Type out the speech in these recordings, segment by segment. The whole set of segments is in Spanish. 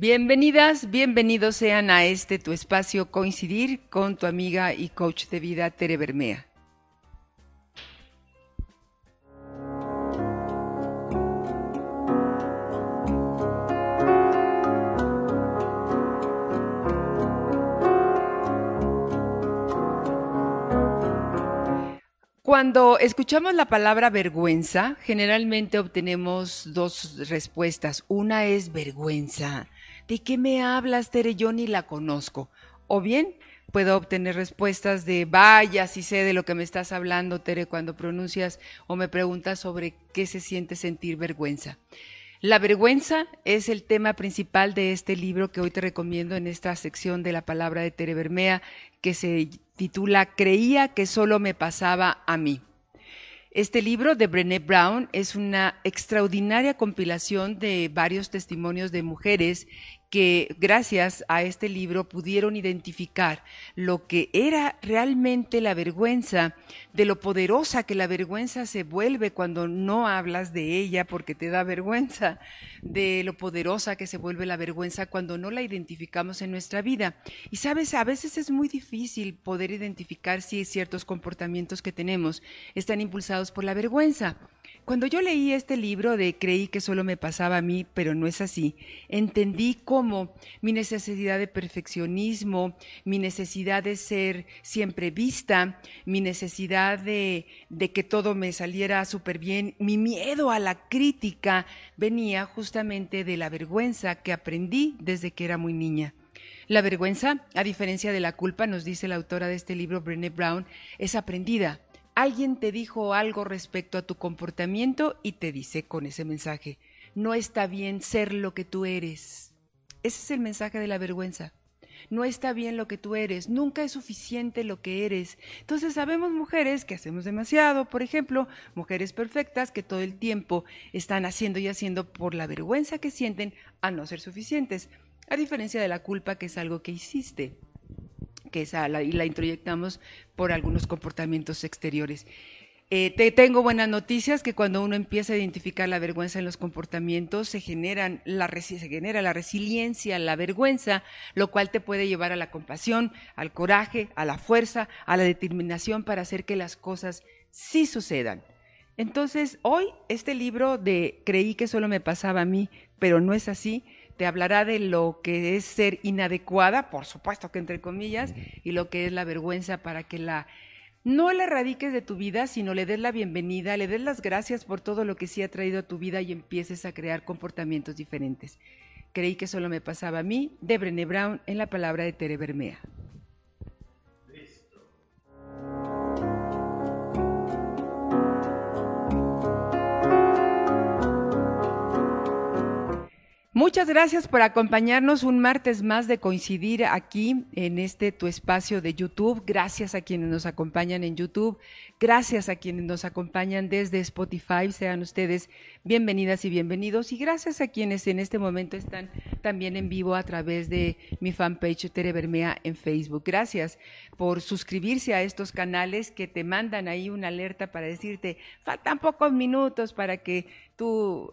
Bienvenidas, bienvenidos sean a este tu espacio Coincidir con tu amiga y coach de vida Tere Bermea. Cuando escuchamos la palabra vergüenza, generalmente obtenemos dos respuestas. Una es vergüenza. ¿De qué me hablas, Tere? Yo ni la conozco. O bien puedo obtener respuestas de vaya, si sé de lo que me estás hablando, Tere, cuando pronuncias o me preguntas sobre qué se siente sentir vergüenza. La vergüenza es el tema principal de este libro que hoy te recomiendo en esta sección de la palabra de Tere Bermea, que se titula Creía que solo me pasaba a mí. Este libro de Brené Brown es una extraordinaria compilación de varios testimonios de mujeres que gracias a este libro pudieron identificar lo que era realmente la vergüenza, de lo poderosa que la vergüenza se vuelve cuando no hablas de ella porque te da vergüenza, de lo poderosa que se vuelve la vergüenza cuando no la identificamos en nuestra vida. Y sabes, a veces es muy difícil poder identificar si ciertos comportamientos que tenemos están impulsados por la vergüenza. Cuando yo leí este libro de Creí que solo me pasaba a mí, pero no es así, entendí cómo mi necesidad de perfeccionismo, mi necesidad de ser siempre vista, mi necesidad de, de que todo me saliera súper bien, mi miedo a la crítica venía justamente de la vergüenza que aprendí desde que era muy niña. La vergüenza, a diferencia de la culpa, nos dice la autora de este libro, Brené Brown, es aprendida alguien te dijo algo respecto a tu comportamiento y te dice con ese mensaje, no está bien ser lo que tú eres. Ese es el mensaje de la vergüenza. No está bien lo que tú eres, nunca es suficiente lo que eres. Entonces sabemos mujeres que hacemos demasiado, por ejemplo, mujeres perfectas que todo el tiempo están haciendo y haciendo por la vergüenza que sienten a no ser suficientes, a diferencia de la culpa que es algo que hiciste que esa y la introyectamos por algunos comportamientos exteriores. Eh, te tengo buenas noticias que cuando uno empieza a identificar la vergüenza en los comportamientos se, generan la, se genera la resiliencia, la vergüenza, lo cual te puede llevar a la compasión, al coraje, a la fuerza, a la determinación para hacer que las cosas sí sucedan. Entonces, hoy este libro de Creí que solo me pasaba a mí, pero no es así, te hablará de lo que es ser inadecuada, por supuesto que entre comillas, y lo que es la vergüenza para que la no la erradiques de tu vida, sino le des la bienvenida, le des las gracias por todo lo que sí ha traído a tu vida y empieces a crear comportamientos diferentes. Creí que solo me pasaba a mí, de Brené Brown, en la palabra de Tere Bermea. Muchas gracias por acompañarnos un martes más de coincidir aquí en este tu espacio de YouTube. Gracias a quienes nos acompañan en YouTube. Gracias a quienes nos acompañan desde Spotify. Sean ustedes bienvenidas y bienvenidos. Y gracias a quienes en este momento están también en vivo a través de mi fanpage Tere Bermea en Facebook. Gracias por suscribirse a estos canales que te mandan ahí una alerta para decirte, faltan pocos minutos para que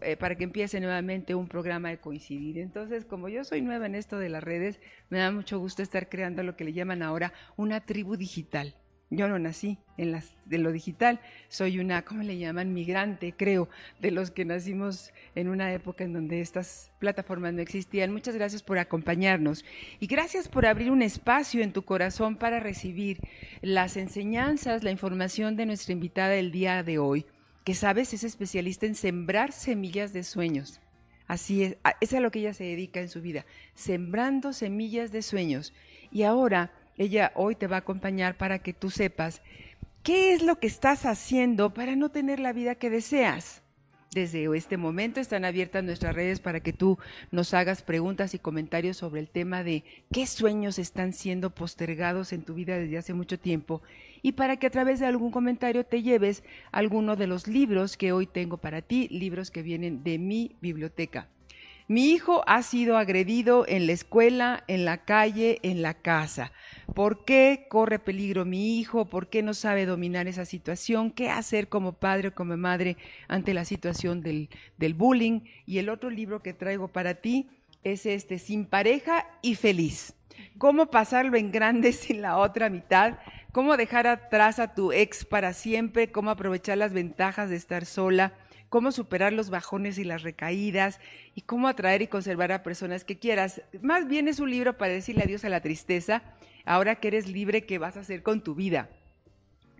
eh, para que empiece nuevamente un programa de coincidir. Entonces, como yo soy nueva en esto de las redes, me da mucho gusto estar creando lo que le llaman ahora una tribu digital. Yo no nací en las, de lo digital, soy una, ¿cómo le llaman? Migrante, creo, de los que nacimos en una época en donde estas plataformas no existían. Muchas gracias por acompañarnos y gracias por abrir un espacio en tu corazón para recibir las enseñanzas, la información de nuestra invitada el día de hoy que sabes es especialista en sembrar semillas de sueños. Así es, es a lo que ella se dedica en su vida, sembrando semillas de sueños. Y ahora ella hoy te va a acompañar para que tú sepas qué es lo que estás haciendo para no tener la vida que deseas. Desde este momento están abiertas nuestras redes para que tú nos hagas preguntas y comentarios sobre el tema de qué sueños están siendo postergados en tu vida desde hace mucho tiempo y para que a través de algún comentario te lleves alguno de los libros que hoy tengo para ti, libros que vienen de mi biblioteca. Mi hijo ha sido agredido en la escuela, en la calle, en la casa. ¿Por qué corre peligro mi hijo? ¿Por qué no sabe dominar esa situación? ¿Qué hacer como padre o como madre ante la situación del, del bullying? Y el otro libro que traigo para ti es este, sin pareja y feliz. ¿Cómo pasarlo en grande sin la otra mitad? ¿Cómo dejar atrás a tu ex para siempre? ¿Cómo aprovechar las ventajas de estar sola? ¿Cómo superar los bajones y las recaídas? ¿Y cómo atraer y conservar a personas que quieras? Más bien es un libro para decirle adiós a la tristeza, ahora que eres libre, ¿qué vas a hacer con tu vida?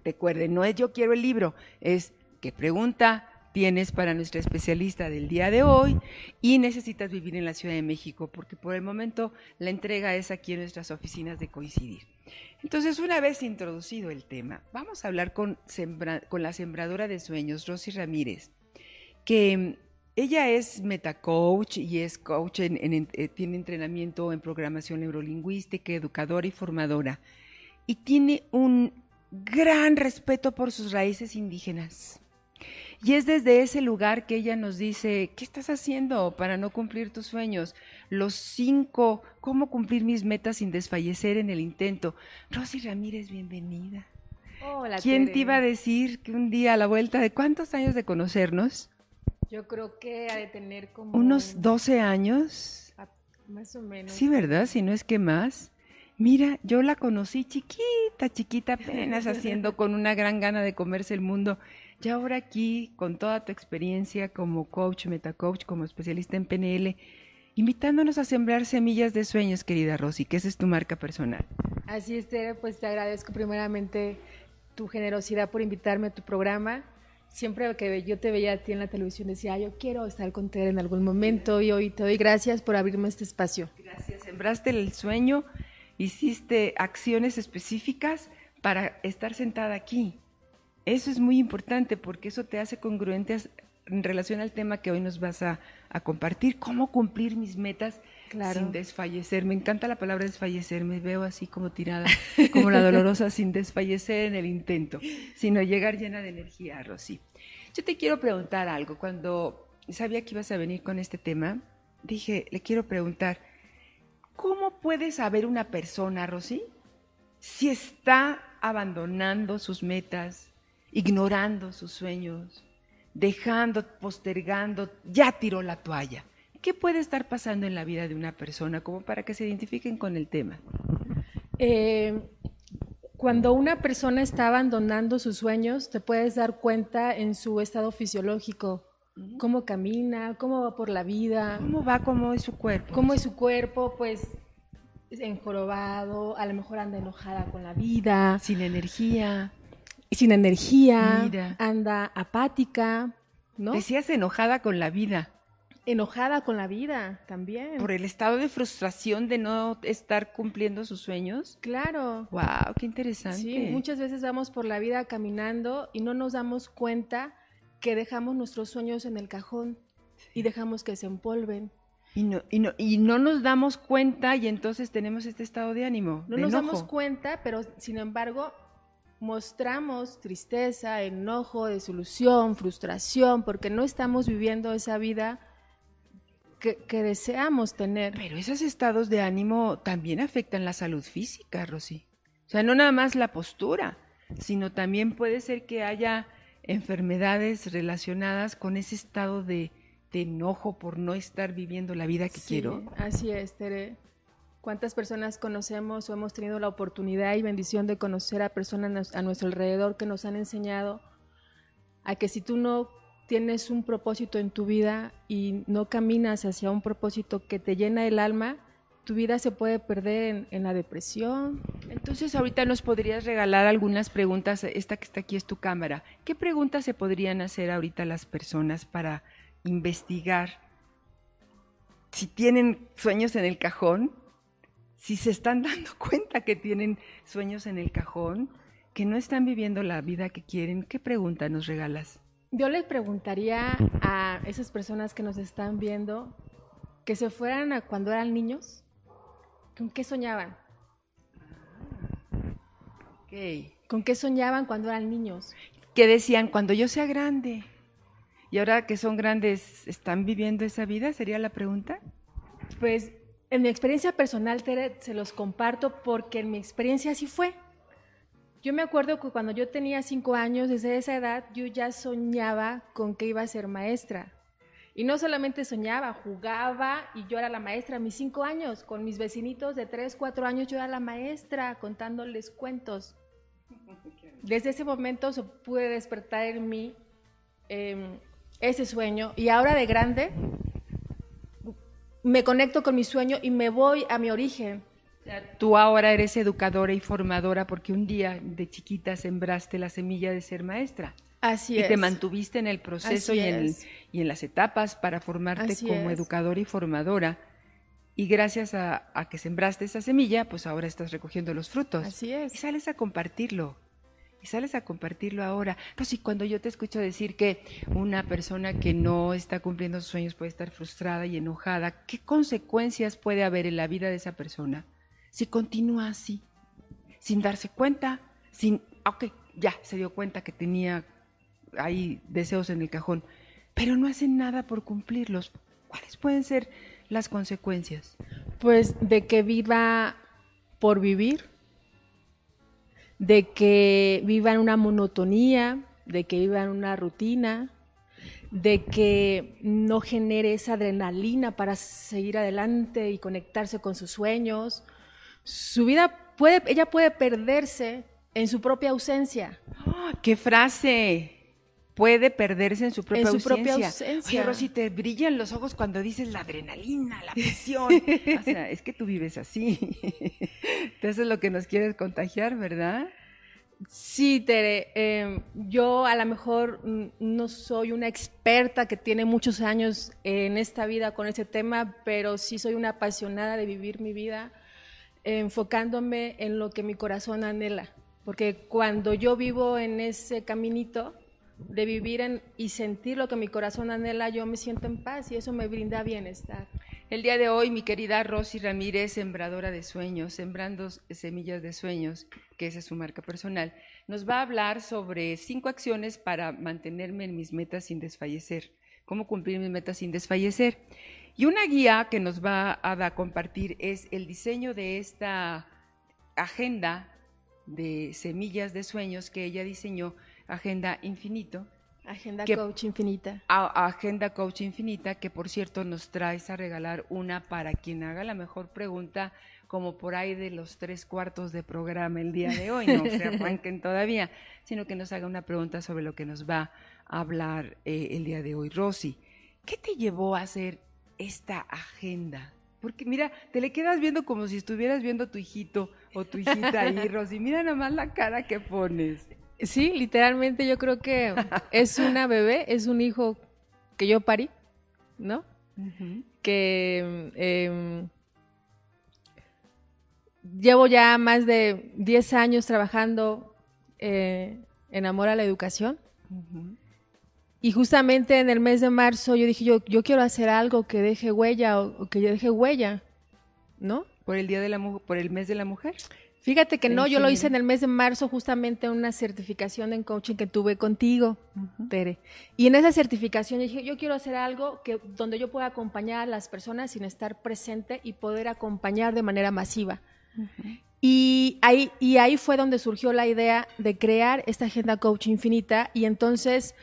Recuerden, no es yo quiero el libro, es qué pregunta tienes para nuestra especialista del día de hoy y necesitas vivir en la Ciudad de México, porque por el momento la entrega es aquí en nuestras oficinas de coincidir. Entonces, una vez introducido el tema, vamos a hablar con, con la sembradora de sueños, Rosy Ramírez, que mm, ella es metacoach y es coach, en, eh, tiene entrenamiento en programación neurolingüística, educadora y formadora, y tiene un gran respeto por sus raíces indígenas. Y es desde ese lugar que ella nos dice, ¿qué estás haciendo para no cumplir tus sueños? Los cinco, ¿cómo cumplir mis metas sin desfallecer en el intento? Rosy Ramírez, bienvenida. Hola, ¿Quién te iba a decir que un día a la vuelta de cuántos años de conocernos? Yo creo que ha de tener como... Unos 12 años. Más o menos. Sí, ¿verdad? Si no es que más. Mira, yo la conocí chiquita, chiquita apenas haciendo con una gran gana de comerse el mundo. Y ahora aquí, con toda tu experiencia como coach, metacoach, como especialista en PNL, invitándonos a sembrar semillas de sueños, querida Rosy, que esa es tu marca personal. Así es, Tere, pues te agradezco primeramente tu generosidad por invitarme a tu programa. Siempre que yo te veía a ti en la televisión decía, yo quiero estar con Tere en algún momento y hoy te doy gracias por abrirme este espacio. Gracias, sembraste el sueño, hiciste acciones específicas para estar sentada aquí eso es muy importante porque eso te hace congruente en relación al tema que hoy nos vas a, compartir, cómo cumplir mis metas sin desfallecer. Me encanta la palabra desfallecer, me veo así como tirada, como la dolorosa, sin desfallecer en el intento, sino llegar llena de energía, Rosy. Yo te quiero preguntar algo. Cuando sabía que ibas a venir con este tema, dije, le quiero preguntar, ¿cómo puede saber una persona, Rosy, si está abandonando sus metas, ignorando sus sueños, dejando, postergando, ya tiró la toalla. ¿Qué puede estar pasando en la vida de una persona como para que se identifiquen con el tema? Eh, cuando una persona está abandonando sus sueños, te puedes dar cuenta en su estado fisiológico, cómo camina, cómo va por la vida. ¿Cómo va? ¿Cómo es su cuerpo? ¿Cómo es su cuerpo? Pues enjorobado, a lo mejor anda enojada con la vida. Sin energía sin energía, anda apática, ¿no? Decías enojada con la vida. Enojada con la vida también. Por el estado de frustración de no estar cumpliendo sus sueños. Claro. Wow, qué interesante. Sí, muchas veces vamos por la vida caminando y no nos damos cuenta que dejamos nuestros sueños en el cajón y dejamos que se empolven. Y no, y, no, y no nos damos cuenta y entonces tenemos este estado de ánimo. No nos damos cuenta, pero sin embargo mostramos tristeza, enojo, desilusión, frustración, porque no estamos viviendo esa vida que, deseamos tener. Pero esos estados de ánimo también afectan la salud física, Rosy. O sea, no nada más la postura, sino también puede ser que haya enfermedades relacionadas con ese estado de, enojo por no estar viviendo la vida que quiero. Así es, Tere. ¿Cuántas personas conocemos o hemos tenido la oportunidad y bendición de conocer a personas a nuestro alrededor que nos han enseñado a que si tú no tienes un propósito en tu vida y no caminas hacia un propósito que te llena el alma, tu vida se puede perder en, la depresión. Entonces ahorita nos podrías regalar algunas preguntas, esta que está aquí es tu cámara. ¿Qué preguntas se podrían hacer ahorita las personas para investigar si tienen sueños en el cajón si se están dando cuenta que tienen sueños en el cajón, que no están viviendo la vida que quieren, ¿qué pregunta nos regalas? Yo les preguntaría a esas personas que nos están viendo que se fueran a cuando eran niños, ¿con qué soñaban? ¿Con qué soñaban cuando eran niños? ¿Qué decían cuando yo sea grande? Y ahora que son grandes, ¿están viviendo esa vida? ¿Sería la pregunta? Pues en mi experiencia personal, Tere, se los comparto porque en mi experiencia así fue. Yo me acuerdo que cuando yo tenía cinco años, desde esa edad, yo ya soñaba con que iba a ser maestra. Y no solamente soñaba, jugaba y yo era la maestra a mis cinco años. Con mis vecinitos de tres, cuatro años yo era la maestra contándoles cuentos. Desde ese momento se pude despertar en mí em, ese sueño y ahora de grande me conecto con mi sueño y me voy a mi origen. Tú ahora eres educadora y formadora porque un día de chiquita sembraste la semilla de ser maestra. Así y es. te mantuviste en el proceso y en, y en, las etapas para formarte como educadora y formadora. Y gracias a, a, que sembraste esa semilla, pues ahora estás recogiendo los frutos. Así es. Y sales a compartirlo. Y sales a compartirlo ahora. Pues cuando yo te escucho decir que una persona que no está cumpliendo sus sueños puede estar frustrada y enojada, ¿qué consecuencias puede haber en la vida de esa persona si continúa así? Sin darse cuenta, sin, ok, ya se dio cuenta que tenía hay deseos en el cajón, pero no hacen nada por cumplirlos. ¿Cuáles pueden ser las consecuencias? Pues de que viva por vivir, de que viva en una monotonía, de que viva en una rutina, de que no genere esa adrenalina para seguir adelante y conectarse con sus sueños. Su vida puede, ella puede perderse en su propia ausencia. ¡Oh, ¡Qué frase! puede perderse en su propia en su ausencia. propia ausencia. Oye, Rosy, te brillan los ojos cuando dices la adrenalina, la presión. o sea, es que tú vives así. Entonces es lo que nos quieres contagiar, ¿verdad? Sí, Tere. Eh, yo a lo mejor no soy una experta que tiene muchos años en esta vida con ese tema, pero sí soy una apasionada de vivir mi vida enfocándome en lo que mi corazón anhela. Porque cuando yo vivo en ese caminito, de vivir y sentir lo que mi corazón anhela, yo me siento en paz y eso me brinda bienestar. El día de hoy, mi querida Rosy Ramírez, sembradora de sueños, sembrando semillas de sueños, que esa es su marca personal, nos va a hablar sobre cinco acciones para mantenerme en mis metas sin desfallecer, cómo cumplir mis metas sin desfallecer. Y una guía que nos va a, compartir es el diseño de esta agenda de semillas de sueños que ella diseñó Agenda Infinito. Agenda Coach Infinita. Agenda Coach Infinita, que por cierto nos traes a regalar una para quien haga la mejor pregunta, como por ahí de los tres cuartos de programa el día de hoy, no se arranquen todavía, sino que nos haga una pregunta sobre lo que nos va a hablar eh, el día de hoy. Rosy, ¿qué te llevó a hacer esta agenda? Porque mira, te le quedas viendo como si estuvieras viendo a tu hijito o tu hijita ahí, Rosy. Mira nomás la cara que pones. Sí, literalmente yo creo que es una bebé, es un hijo que yo parí, ¿no? Que em, llevo ya más de 10 años trabajando eh, en amor a la educación. Y justamente en el mes de marzo yo dije, yo, yo quiero hacer algo que deje huella o, o que deje huella, ¿no? ¿Por el, día de la, por el mes de la mujer? Fíjate que no, yo lo hice en el mes de marzo, justamente una certificación en coaching que tuve contigo, Tere. Y en esa certificación dije, yo quiero hacer algo que donde yo pueda acompañar a las personas sin estar presente y poder acompañar de manera masiva. Y ahí, y ahí fue donde surgió la idea de crear esta agenda coach infinita y entonces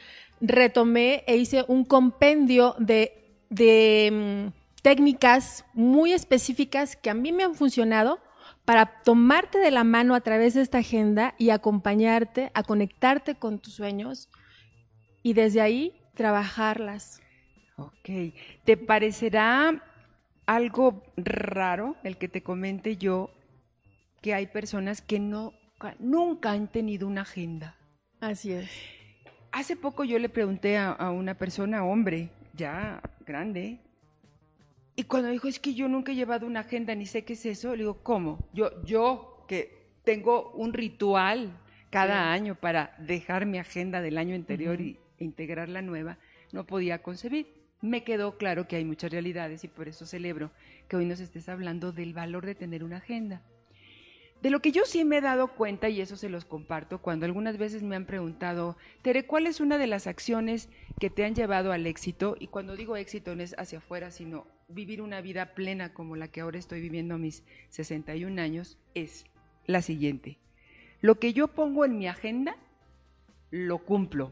retomé e hice un compendio de, de mm, técnicas muy específicas que a mí me han funcionado para tomarte de la mano a través de esta agenda y acompañarte a conectarte con tus sueños y desde ahí trabajarlas. Ok, ¿te parecerá algo raro el que te comente yo que hay personas que no, nunca han tenido una agenda? Así es. Hace poco yo le pregunté a, a una persona, hombre, ya grande, y cuando dijo, es que yo nunca he llevado una agenda ni sé qué es eso, le digo, ¿cómo? Yo, yo que tengo un ritual cada año para dejar mi agenda del año anterior y integrar la nueva, no podía concebir. Me quedó claro que hay muchas realidades y por eso celebro que hoy nos estés hablando del valor de tener una agenda. De lo que yo sí me he dado cuenta, y eso se los comparto, cuando algunas veces me han preguntado, Tere, ¿cuál es una de las acciones que te han llevado al éxito? Y cuando digo éxito no es hacia afuera, sino vivir una vida plena como la que ahora estoy viviendo a mis 61 años, es la siguiente. Lo que yo pongo en mi agenda, lo cumplo.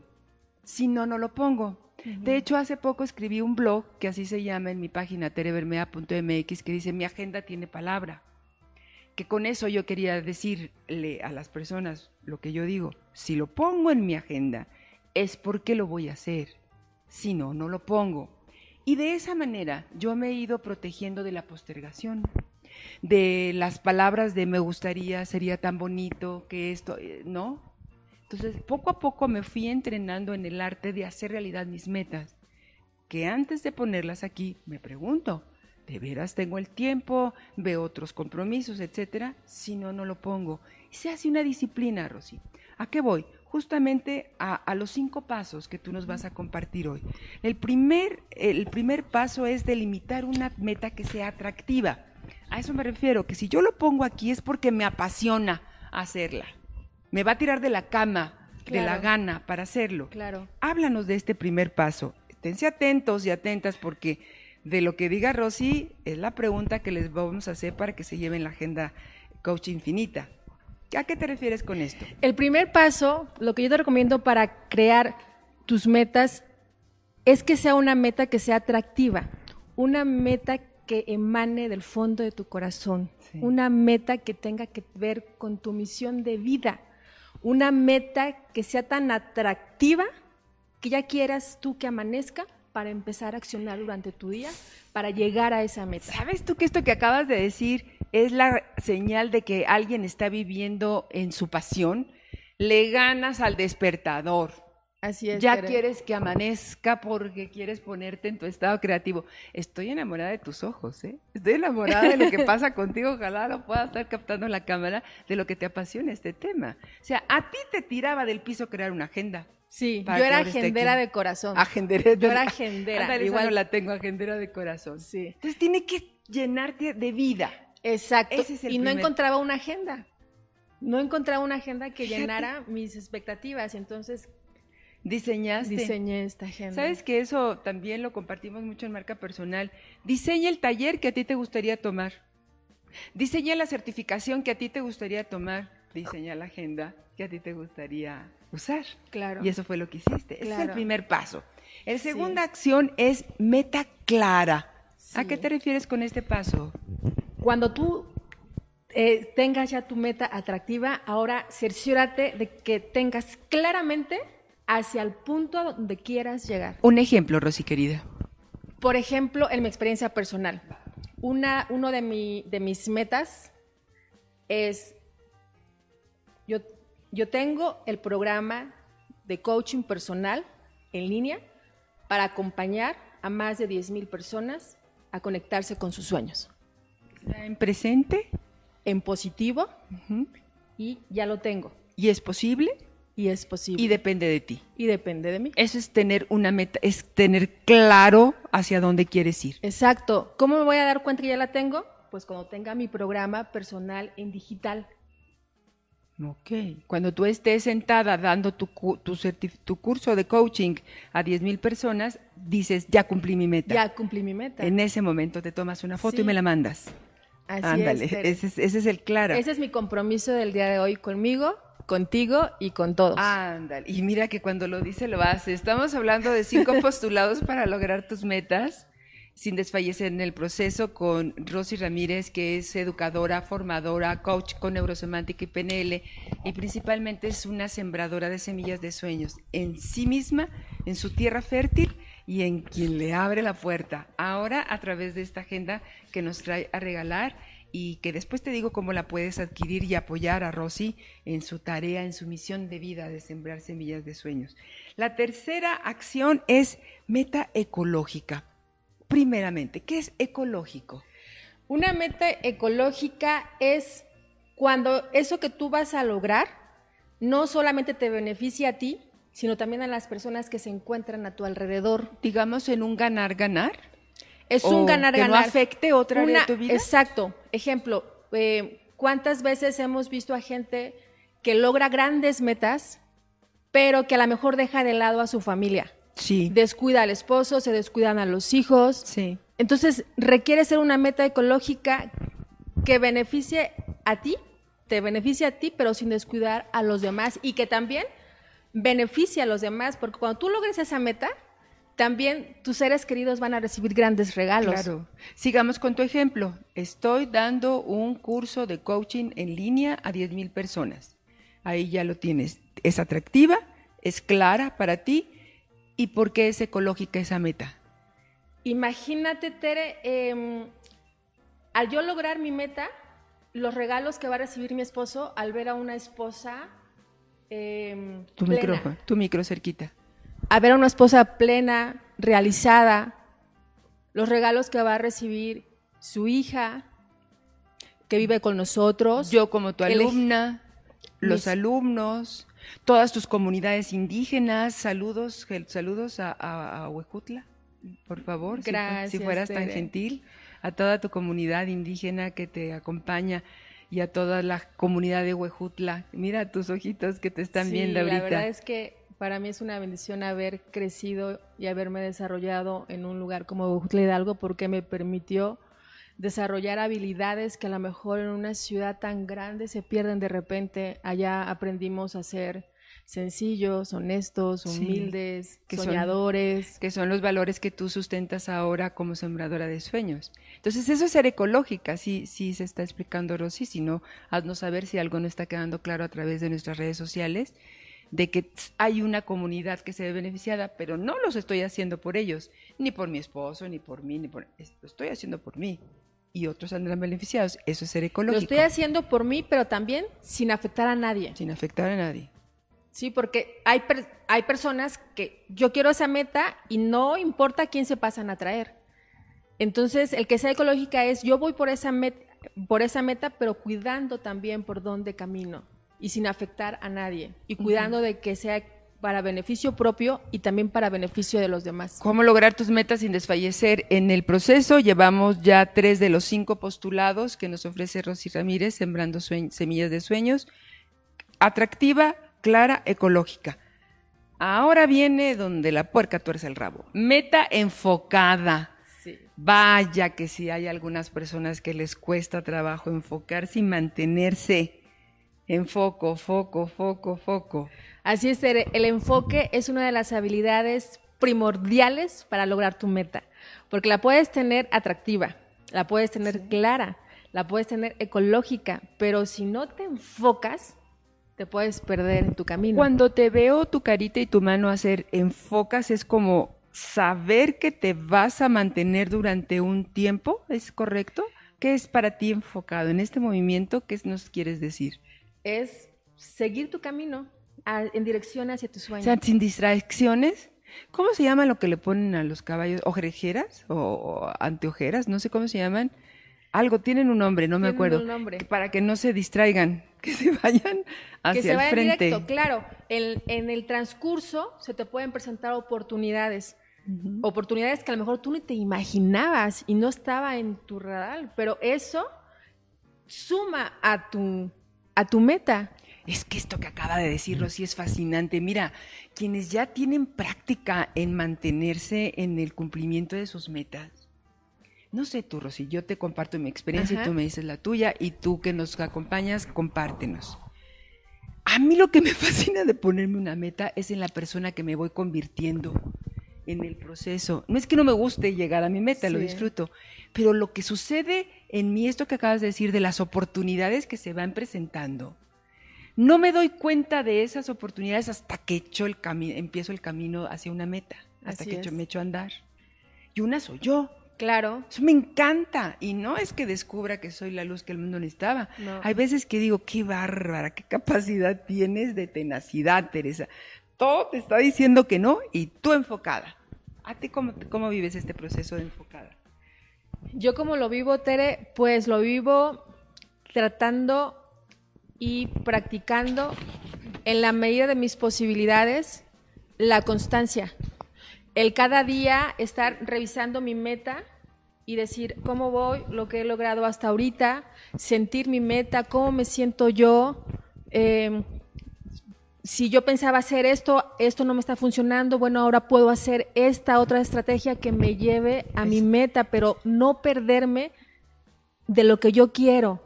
Si no, no lo pongo. De hecho, hace poco escribí un blog, que así se llama en mi página terebermea.mx, que dice, mi agenda tiene palabra. Que con eso yo quería decirle a las personas lo que yo digo. Si lo pongo en mi agenda, es porque lo voy a hacer. Si no, no lo pongo. Y de esa manera yo me he ido protegiendo de la postergación, de las palabras de me gustaría, sería tan bonito que esto, eh, ¿no? Entonces, poco a poco me fui entrenando en el arte de hacer realidad mis metas, que antes de ponerlas aquí me pregunto, ¿de veras tengo el tiempo? ¿Veo otros compromisos, etcétera? Si no, no lo pongo. Y se hace una disciplina, Rosy. ¿A qué voy? justamente a, los cinco pasos que tú nos vas a compartir hoy. El primer, el primer paso es delimitar una meta que sea atractiva. A eso me refiero, que si yo lo pongo aquí es porque me apasiona hacerla. Me va a tirar de la cama, de la gana para hacerlo. Claro. Háblanos de este primer paso. Esténse atentos y atentas porque de lo que diga Rosy es la pregunta que les vamos a hacer para que se lleven la agenda Coach Infinita. ¿A qué te refieres con esto? El primer paso, lo que yo te recomiendo para crear tus metas, es que sea una meta que sea atractiva, una meta que emane del fondo de tu corazón, una meta que tenga que ver con tu misión de vida, una meta que sea tan atractiva que ya quieras tú que amanezca para empezar a accionar durante tu día para llegar a esa meta. ¿Sabes tú que esto que acabas de decir es la señal de que alguien está viviendo en su pasión? Le ganas al despertador. Así es. Ya quieres que amanezca porque quieres ponerte en tu estado creativo. Estoy enamorada de tus ojos, ¿eh? Estoy enamorada de lo que pasa contigo. Ojalá lo pueda estar captando en la cámara de lo que te apasiona este tema. O sea, a ti te tiraba del piso crear una agenda. Sí, yo era agendera de corazón. Agendera. Yo era agendera. Igual no la tengo, agendera de corazón. Sí. Entonces tiene que llenarte de vida. Exacto. y no encontraba una agenda. No encontraba una agenda que llenara mis expectativas. Entonces diseñaste. Diseñé esta agenda. Sabes que eso también lo compartimos mucho en marca personal. Diseña el taller que a ti te gustaría tomar. Diseña la certificación que a ti te gustaría tomar. Diseña la agenda que a ti te gustaría usar. Claro. Y eso fue lo que hiciste. Ese es el primer paso. La segunda acción es meta clara. ¿A qué te refieres con este paso? Cuando tú eh, tengas ya tu meta atractiva, ahora cerciórate de que tengas claramente hacia el punto donde quieras llegar. Un ejemplo, Rosy querida. Por ejemplo, en mi experiencia personal, una, uno de, mi, de mis metas es, yo yo tengo el programa de coaching personal en línea para acompañar a más de 10 mil personas a conectarse con sus sueños. ¿En presente? En positivo y ya lo tengo. ¿Y es posible? Y es posible. Y depende de ti. Y depende de mí. Eso es tener una meta, es tener claro hacia dónde quieres ir. Exacto. ¿Cómo me voy a dar cuenta que ya la tengo? Pues cuando tenga mi programa personal en digital Ok. Cuando tú estés sentada dando tu, tu, tu curso de coaching a 10 mil personas, dices, ya cumplí mi meta. Ya cumplí mi meta. En ese momento te tomas una foto y me la mandas. Así Ándale, es. Ese, ese es el claro. Ese es mi compromiso del día de hoy conmigo, contigo y con todos. Ándale. Y mira que cuando lo dice, lo hace. Estamos hablando de cinco postulados para lograr tus metas sin desfallecer en el proceso con Rosy Ramírez, que es educadora, formadora, coach con neurosemántica y PNL, y principalmente es una sembradora de semillas de sueños en sí misma, en su tierra fértil y en quien le abre la puerta. Ahora a través de esta agenda que nos trae a regalar y que después te digo cómo la puedes adquirir y apoyar a Rosy en su tarea, en su misión de vida de sembrar semillas de sueños. La tercera acción es meta ecológica primeramente, ¿qué es ecológico? Una meta ecológica es cuando eso que tú vas a lograr no solamente te beneficia a ti, sino también a las personas que se encuentran a tu alrededor. Digamos en un ganar-ganar. Es un ganar-ganar. Que no afecte otra área de tu vida. Exacto. Ejemplo, eh, ¿cuántas veces hemos visto a gente que logra grandes metas, pero que a lo mejor deja de lado a su familia? Sí. Descuida al esposo, se descuidan a los hijos. Sí. Entonces, requiere ser una meta ecológica que beneficie a ti, te beneficie a ti, pero sin descuidar a los demás y que también beneficie a los demás, porque cuando tú logres esa meta, también tus seres queridos van a recibir grandes regalos. Claro. Sigamos con tu ejemplo. Estoy dando un curso de coaching en línea a 10 mil personas. Ahí ya lo tienes. Es atractiva, es clara para ti. ¿Y por qué es ecológica esa meta? Imagínate, Tere, em, al yo lograr mi meta, los regalos que va a recibir mi esposo al ver a una esposa. Em, tu, micro, tu micro cerquita. A ver a una esposa plena, realizada, los regalos que va a recibir su hija, que vive con nosotros. Yo como tu alumna, los alumnos, todas tus comunidades indígenas, saludos, saludos a, a, Huejutla, por favor, Gracias, si, fueras tan gentil, a toda tu comunidad indígena que te acompaña y a toda la comunidad de Huejutla. Mira tus ojitos que te están viendo ahorita. La verdad es que para mí es una bendición haber crecido y haberme desarrollado en un lugar como Huejutla Hidalgo porque me permitió desarrollar habilidades que a lo mejor en una ciudad tan grande se pierden de repente. Allá aprendimos a ser sencillos, honestos, humildes, soñadores. que son los valores que tú sustentas ahora como sembradora de sueños. Entonces, eso es ser ecológica, sí, sí se está explicando Rosy, si no, haznos saber si algo no está quedando claro a través de nuestras redes sociales, de que hay una comunidad que se ve beneficiada, pero no los estoy haciendo por ellos, ni por mi esposo, ni por mí, ni por... Lo estoy haciendo por mí y otros saldrán beneficiados. Eso es ser ecológico. Lo estoy haciendo por mí, pero también sin afectar a nadie. Sin afectar a nadie. Sí, porque hay, hay personas que yo quiero esa meta y no importa quién se pasan a traer. Entonces, el que sea ecológica es yo voy por esa meta, por esa meta, pero cuidando también por dónde camino y sin afectar a nadie y cuidando de que sea para beneficio propio y también para beneficio de los demás. ¿Cómo lograr tus metas sin desfallecer? En el proceso llevamos ya tres de los cinco postulados que nos ofrece Rosy Ramírez, Sembrando Semillas de Sueños. Atractiva, clara, ecológica. Ahora viene donde la puerca tuerce el rabo. Meta enfocada. Vaya que si hay algunas personas que les cuesta trabajo enfocarse y mantenerse en foco, foco, foco, foco. Así es, el enfoque es una de las habilidades primordiales para lograr tu meta, porque la puedes tener atractiva, la puedes tener clara, la puedes tener ecológica, pero si no te enfocas, te puedes perder en tu camino. Cuando te veo tu carita y tu mano hacer enfocas, es como saber que te vas a mantener durante un tiempo, ¿es correcto? ¿Qué es para ti enfocado en este movimiento? ¿Qué nos quieres decir? Es seguir tu camino, en dirección hacia tu sueño. O sea, sin distracciones. ¿Cómo se llama lo que le ponen a los caballos? ¿Ojerejeras o anteojeras? No sé cómo se llaman. Algo, tienen un nombre, no me acuerdo. Un nombre. Para que no se distraigan, que se vayan hacia que se vayan el frente. Directo, claro. En, el transcurso se te pueden presentar oportunidades. Oportunidades que a lo mejor tú ni te imaginabas y no estaba en tu radar, pero eso suma a tu, a tu meta es que esto que acaba de decir Rosy es fascinante. Mira, quienes ya tienen práctica en mantenerse en el cumplimiento de sus metas, no sé tú, Rosy, yo te comparto mi experiencia y tú me dices la tuya y tú que nos acompañas, compártenos. A mí lo que me fascina de ponerme una meta es en la persona que me voy convirtiendo en el proceso. No es que no me guste llegar a mi meta, lo disfruto, pero lo que sucede en mí, esto que acabas de decir, de las oportunidades que se van presentando, no me doy cuenta de esas oportunidades hasta que echo el empiezo el camino hacia una meta, hasta que me echo a andar. Y una soy yo. Claro. Eso me encanta. Y no es que descubra que soy la luz que el mundo necesitaba. Hay veces que digo, qué bárbara, qué capacidad tienes de tenacidad, Teresa. Todo te está diciendo que no y tú enfocada. ¿A ti cómo, cómo vives este proceso de enfocada? Yo como lo vivo, Tere, pues lo vivo tratando y practicando en la medida de mis posibilidades la constancia. El cada día estar revisando mi meta y decir cómo voy, lo que he logrado hasta ahorita, sentir mi meta, cómo me siento yo. Em, si yo pensaba hacer esto, esto no me está funcionando, bueno, ahora puedo hacer esta otra estrategia que me lleve a mi meta, pero no perderme de lo que yo quiero.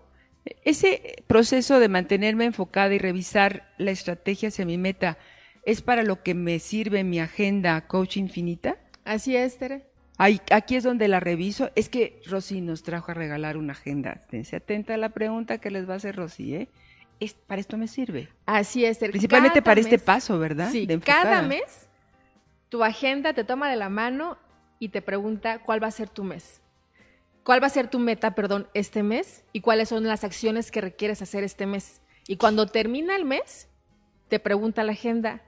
Ese proceso de mantenerme enfocada y revisar la estrategia hacia mi meta, ¿es para lo que me sirve mi agenda Coach Infinita? Así es, Tere. Ahí, aquí es donde la reviso. Es que Rosy nos trajo a regalar una agenda. Esténse atenta a la pregunta que les va a hacer Rosy, ¿eh? Es, para esto me sirve. Así es, Tere. Principalmente para este paso, ¿verdad? Sí, De cada mes tu agenda te toma de la mano y te pregunta cuál va a ser tu mes. ¿Cuál va a ser tu meta, perdón, este mes? Y cuáles son las acciones que requieres hacer este mes. Y cuando termina el mes, te pregunta la agenda,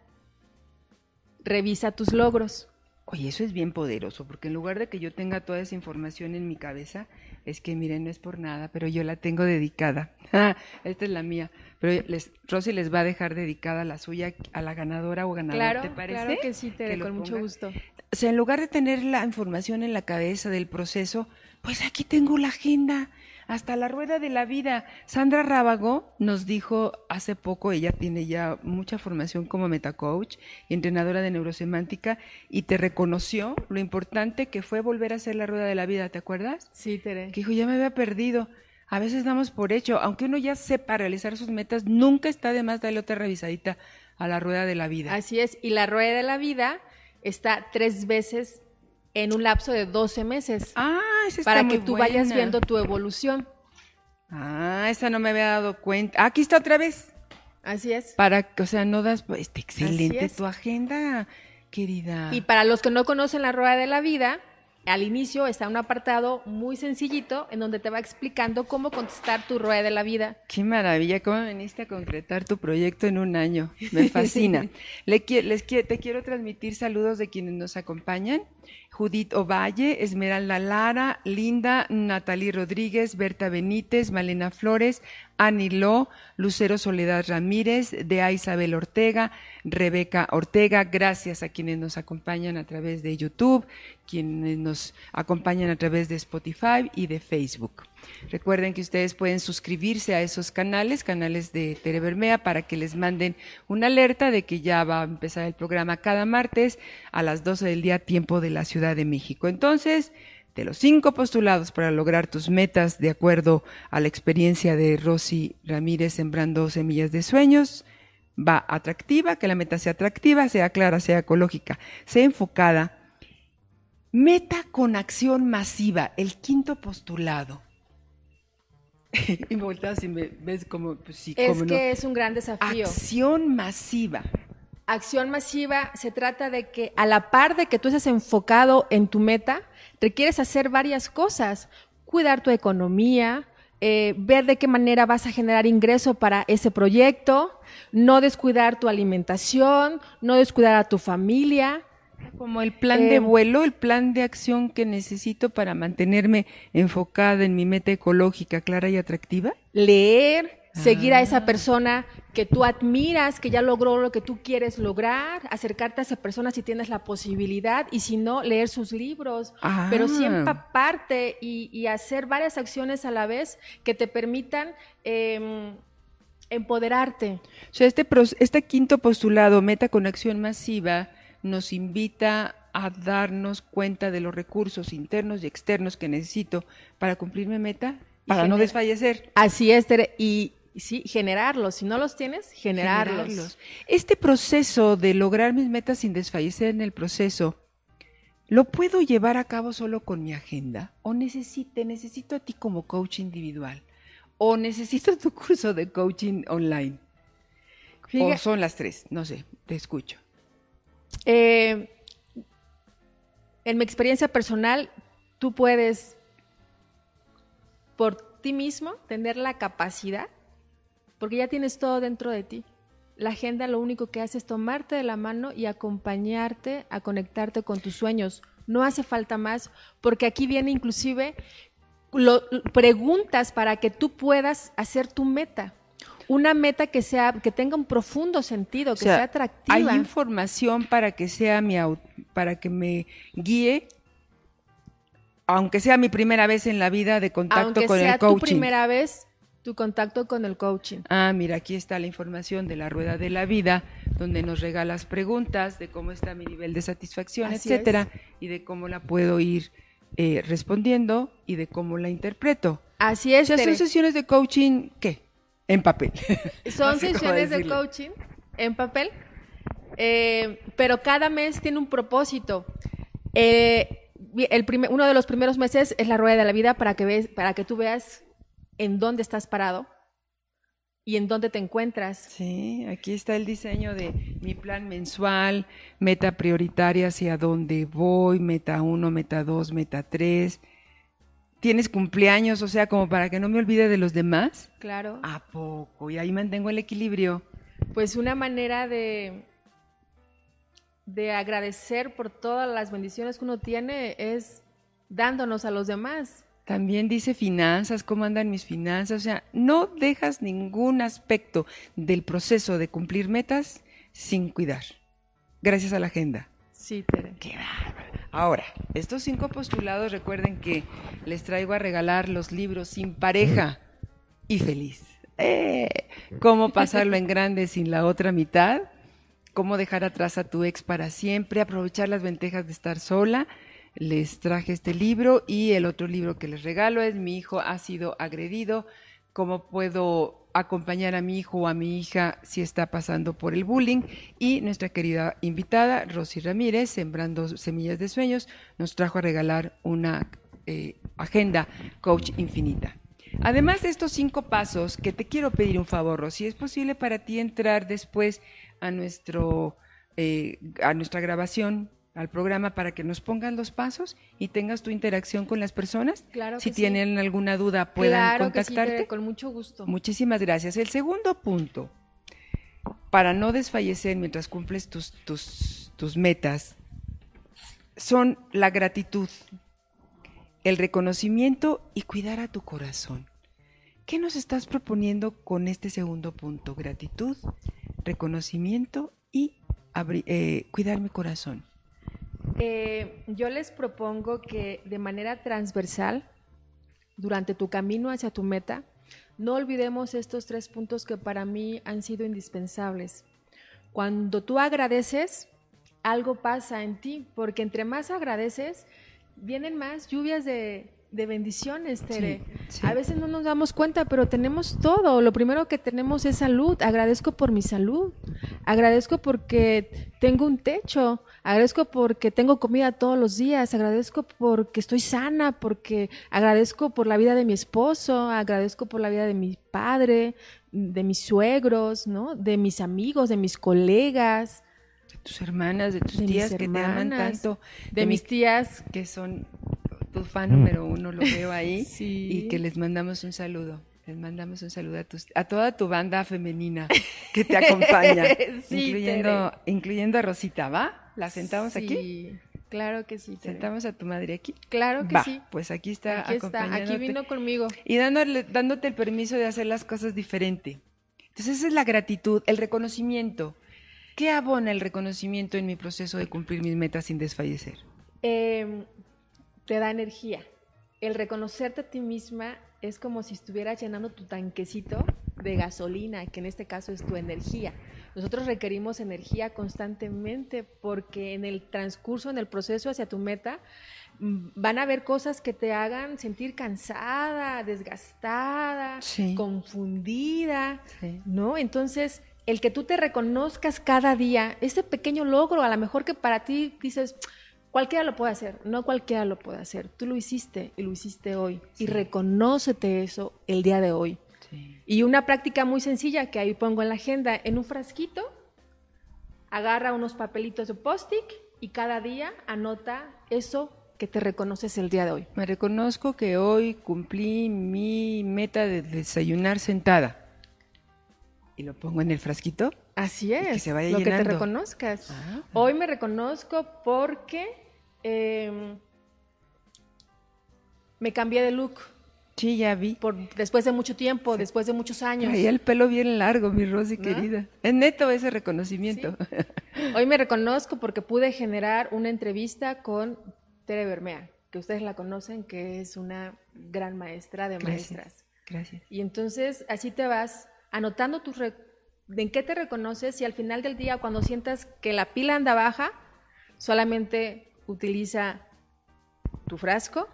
revisa tus logros. Oye, eso es bien poderoso, porque en lugar de que yo tenga toda esa información en mi cabeza, es que miren, no es por nada, pero yo la tengo dedicada. Esta es la mía. Pero les, Rosy les va a dejar dedicada la suya a la ganadora o ganador, Claro, ¿te parece? claro que sí, Tere, Que con mucho gusto. O sea, en lugar de tener la información en la cabeza del proceso, pues aquí tengo la agenda, hasta la rueda de la vida. Sandra Rábago nos dijo hace poco, ella tiene ya mucha formación como metacoach y entrenadora de neurosemántica, y te reconoció lo importante que fue volver a hacer la rueda de la vida, ¿te acuerdas? Sí, Tere. Que dijo, ya me había perdido. A veces damos por hecho, aunque uno ya sepa realizar sus metas, nunca está de más darle otra revisadita a la rueda de la vida. Así es. Y la rueda de la vida está tres veces en un lapso de 12 meses. Ah, esa está para muy que tú vayas viendo tu evolución. Ah, esa no me había dado cuenta. Aquí está otra vez. Así es. Para que, o sea, no das. Está excelente es. tu agenda, querida. Y para los que no conocen la rueda de la vida, al inicio está un apartado muy sencillito en donde te va explicando cómo contestar tu rueda de la vida. Qué maravilla, cómo veniste a concretar tu proyecto en un año. Me fascina. Les qui- te quiero transmitir saludos de quienes nos acompañan. Judith Ovalle, Esmeralda Lara, Linda, Natalie Rodríguez, Berta Benítez, Malena Flores, Ani Lo, Lucero Soledad Ramírez, Dea Isabel Ortega, Rebeca Ortega. Gracias a quienes nos acompañan a través de YouTube, quienes nos acompañan a través de Spotify y de Facebook. Recuerden que ustedes pueden suscribirse a esos canales, canales de Terebermea, para que les manden una alerta de que ya va a empezar el programa cada martes a las 12 del día, tiempo de la Ciudad de México. Entonces, de los cinco postulados para lograr tus metas de acuerdo a la experiencia de Rosy Ramírez sembrando semillas de sueños, va atractiva, que la meta sea atractiva, sea clara, sea ecológica, sea enfocada. Meta con acción masiva, el quinto postulado. y me volteas y me ves como, pues sí, Es no. que es un gran desafío. Acción masiva. Acción masiva se trata de que a la par de que tú estés enfocado en tu meta, requieres hacer varias cosas. Cuidar tu economía, eh, ver de qué manera vas a generar ingreso para ese proyecto, no descuidar tu alimentación, no descuidar a tu familia. Como el plan de Eh, vuelo, el plan de acción que necesito para mantenerme enfocada en mi meta ecológica clara y atractiva. leer, seguir a Ah. esa persona que tú admiras, que ya logró lo que tú quieres lograr, acercarte a esa persona si tienes la posibilidad y si no, leer sus libros, Ah. pero sí empaparte y, y hacer varias acciones a la vez que te permitan em, empoderarte. O sea, este, este quinto postulado, meta con acción masiva, nos invita a darnos cuenta de los recursos internos y externos que necesito para cumplir mi meta, para no desfallecer. Así es, Tere, y sí, generarlos. Si no los tienes, generarlos. generarlos. Este proceso de lograr mis metas sin desfallecer en el proceso, ¿lo puedo llevar a cabo solo con mi agenda? ¿O necesite, necesito a ti como coach individual? ¿O necesito tu curso de coaching online? Fíjate- ¿O son las tres? No sé, te escucho. Eh, en mi experiencia personal, tú puedes por ti mismo tener la capacidad, porque ya tienes todo dentro de ti. La agenda lo único que hace es tomarte de la mano y acompañarte a conectarte con tus sueños. No hace falta más, porque aquí viene inclusive lo- preguntas para que tú puedas hacer tu meta. Una meta que sea, que tenga un profundo sentido, que O sea, sea atractiva. Hay información para que sea mi para que me guíe, aunque sea mi primera vez en la vida de contacto aunque con sea el tu coaching. primera vez, tu contacto con el coaching. Ah, mira, aquí está la información de la rueda de la vida, donde nos regalas preguntas de cómo está mi nivel de satisfacción, Así etcétera, y de cómo la puedo ir eh, respondiendo y de cómo la interpreto. Así O es, sea, son sesiones de coaching, ¿qué? En papel. son no sé cómo sesiones de coaching en papel, eh, pero cada mes tiene un propósito. Eh, el primer, uno de los primeros meses es la rueda de la vida para que, ves, para que tú veas en dónde estás parado y en dónde te encuentras. Sí, aquí está el diseño de mi plan mensual, meta prioritaria hacia dónde voy, meta 1, meta 2, meta 3. ¿Tienes cumpleaños? O sea, como para que no me olvide de los demás. Claro. ¿A poco? Y ahí mantengo el equilibrio. Pues una manera de, de agradecer por todas las bendiciones que uno tiene es dándonos a los demás. También dice finanzas, cómo andan mis finanzas. O sea, no dejas ningún aspecto del proceso de cumplir metas sin cuidar. Gracias a la agenda. Sí, Tere. Qué bárbaro. Ahora, estos cinco postulados, recuerden que les traigo a regalar los libros Sin pareja y feliz. ¡Eh! ¿Cómo pasarlo en grande sin la otra mitad? ¿Cómo dejar atrás a tu ex para siempre? Aprovechar las ventajas de estar sola les traje este libro y el otro libro que les regalo es Mi hijo ha sido agredido, cómo puedo acompañar a mi hijo o a mi hija si está pasando por el bullying y nuestra querida invitada Rosy Ramírez, Sembrando Semillas de Sueños, nos trajo a regalar una eh, agenda coach infinita. Además de estos cinco pasos, que te quiero pedir un favor, Rosy, es posible para ti entrar después a, nuestro, eh, a nuestra grabación al programa para que nos pongan los pasos y tengas tu interacción con las personas. Claro si tienen alguna duda, puedan contactarte. con mucho gusto. Muchísimas gracias. El segundo punto, para no desfallecer mientras cumples tus, tus, tus metas, son la gratitud, el reconocimiento y cuidar a tu corazón. ¿Qué nos estás proponiendo con este segundo punto? Gratitud, reconocimiento y eh, cuidar mi corazón. Eh, yo les propongo que de manera transversal, durante tu camino hacia tu meta, no olvidemos estos tres puntos que para mí han sido indispensables. Cuando tú agradeces, algo pasa en ti, porque entre más agradeces, vienen más lluvias de, de bendiciones, Tere. A veces no nos damos cuenta, pero tenemos todo. Lo primero que tenemos es salud. Agradezco por mi salud. Agradezco porque tengo un techo. Agradezco porque tengo comida todos los días. Agradezco porque estoy sana. Porque agradezco por la vida de mi esposo. Agradezco por la vida de mi padre, de mis suegros, ¿no? De mis amigos, de mis colegas. De tus hermanas, de tus tías que te aman tanto. De, mis tías. Que son tu fan número uno, lo veo ahí. Y que les mandamos un saludo. Les mandamos un saludo a, a toda tu banda femenina que te acompaña, incluyendo, incluyendo a Rosita, ¿va? ¿La sentamos aquí? Claro que sí. ¿Sentamos a tu madre aquí? Claro que sí. Pues aquí está aquí Está, aquí vino conmigo. Y dándole, dándote el permiso de hacer las cosas diferente. Entonces esa es la gratitud, el reconocimiento. ¿Qué abona el reconocimiento en mi proceso de cumplir mis metas sin desfallecer? Eh, te da energía. El reconocerte a ti misma es como si estuvieras llenando tu tanquecito de gasolina, que en este caso es tu energía. Nosotros requerimos energía constantemente porque en el transcurso, en el proceso hacia tu meta, mm, van a haber cosas que te hagan sentir cansada, desgastada, confundida, ¿no? Entonces, el que tú te reconozcas cada día, ese pequeño logro, a lo mejor que para ti dices, Cualquiera lo puede hacer, no cualquiera lo puede hacer. Tú lo hiciste y lo hiciste hoy. Y reconócete eso el día de hoy. Y una práctica muy sencilla que ahí pongo en la agenda, en un frasquito, agarra unos papelitos de post-it y cada día anota eso que te reconoces el día de hoy. Me reconozco que hoy cumplí mi meta de desayunar sentada. Y lo pongo en el frasquito. Así es, lo que te reconozcas. Ah. Hoy me reconozco porque em, me cambié de look. Sí, ya vi. Por, después de mucho tiempo, después de muchos años. Y el pelo bien largo, mi Rosy querida. Es neto ese reconocimiento. Hoy me reconozco porque pude generar una entrevista con Tere Bermea, que ustedes la conocen, que es una gran maestra de maestras. Gracias. Y entonces así te vas anotando tus, en qué te reconoces y al final del día cuando sientas que la pila anda baja, solamente utiliza tu frasco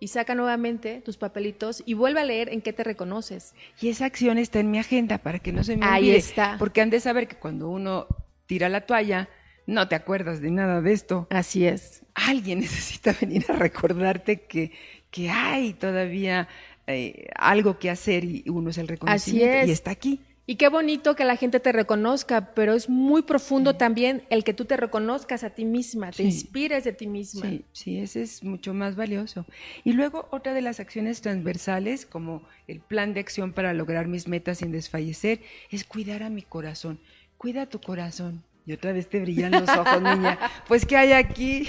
y saca nuevamente tus papelitos y vuelve a leer en qué te reconoces. Y esa acción está en mi agenda para que no se me Ahí está. Porque han de saber que cuando uno tira la toalla, no te acuerdas de nada de esto. Así es. Alguien necesita venir a recordarte que, que hay todavía eh, algo que hacer y uno es el reconocimiento y está aquí. Y qué bonito que la gente te reconozca, pero es muy profundo también el que tú te reconozcas a ti misma, te inspires de ti misma. Sí, sí, ese es mucho más valioso. Y luego otra de las acciones transversales, como el plan de acción para lograr mis metas sin desfallecer, es cuidar a mi corazón. Cuida tu corazón. Y otra vez te brillan los ojos, niña. Pues, ¿qué hay aquí?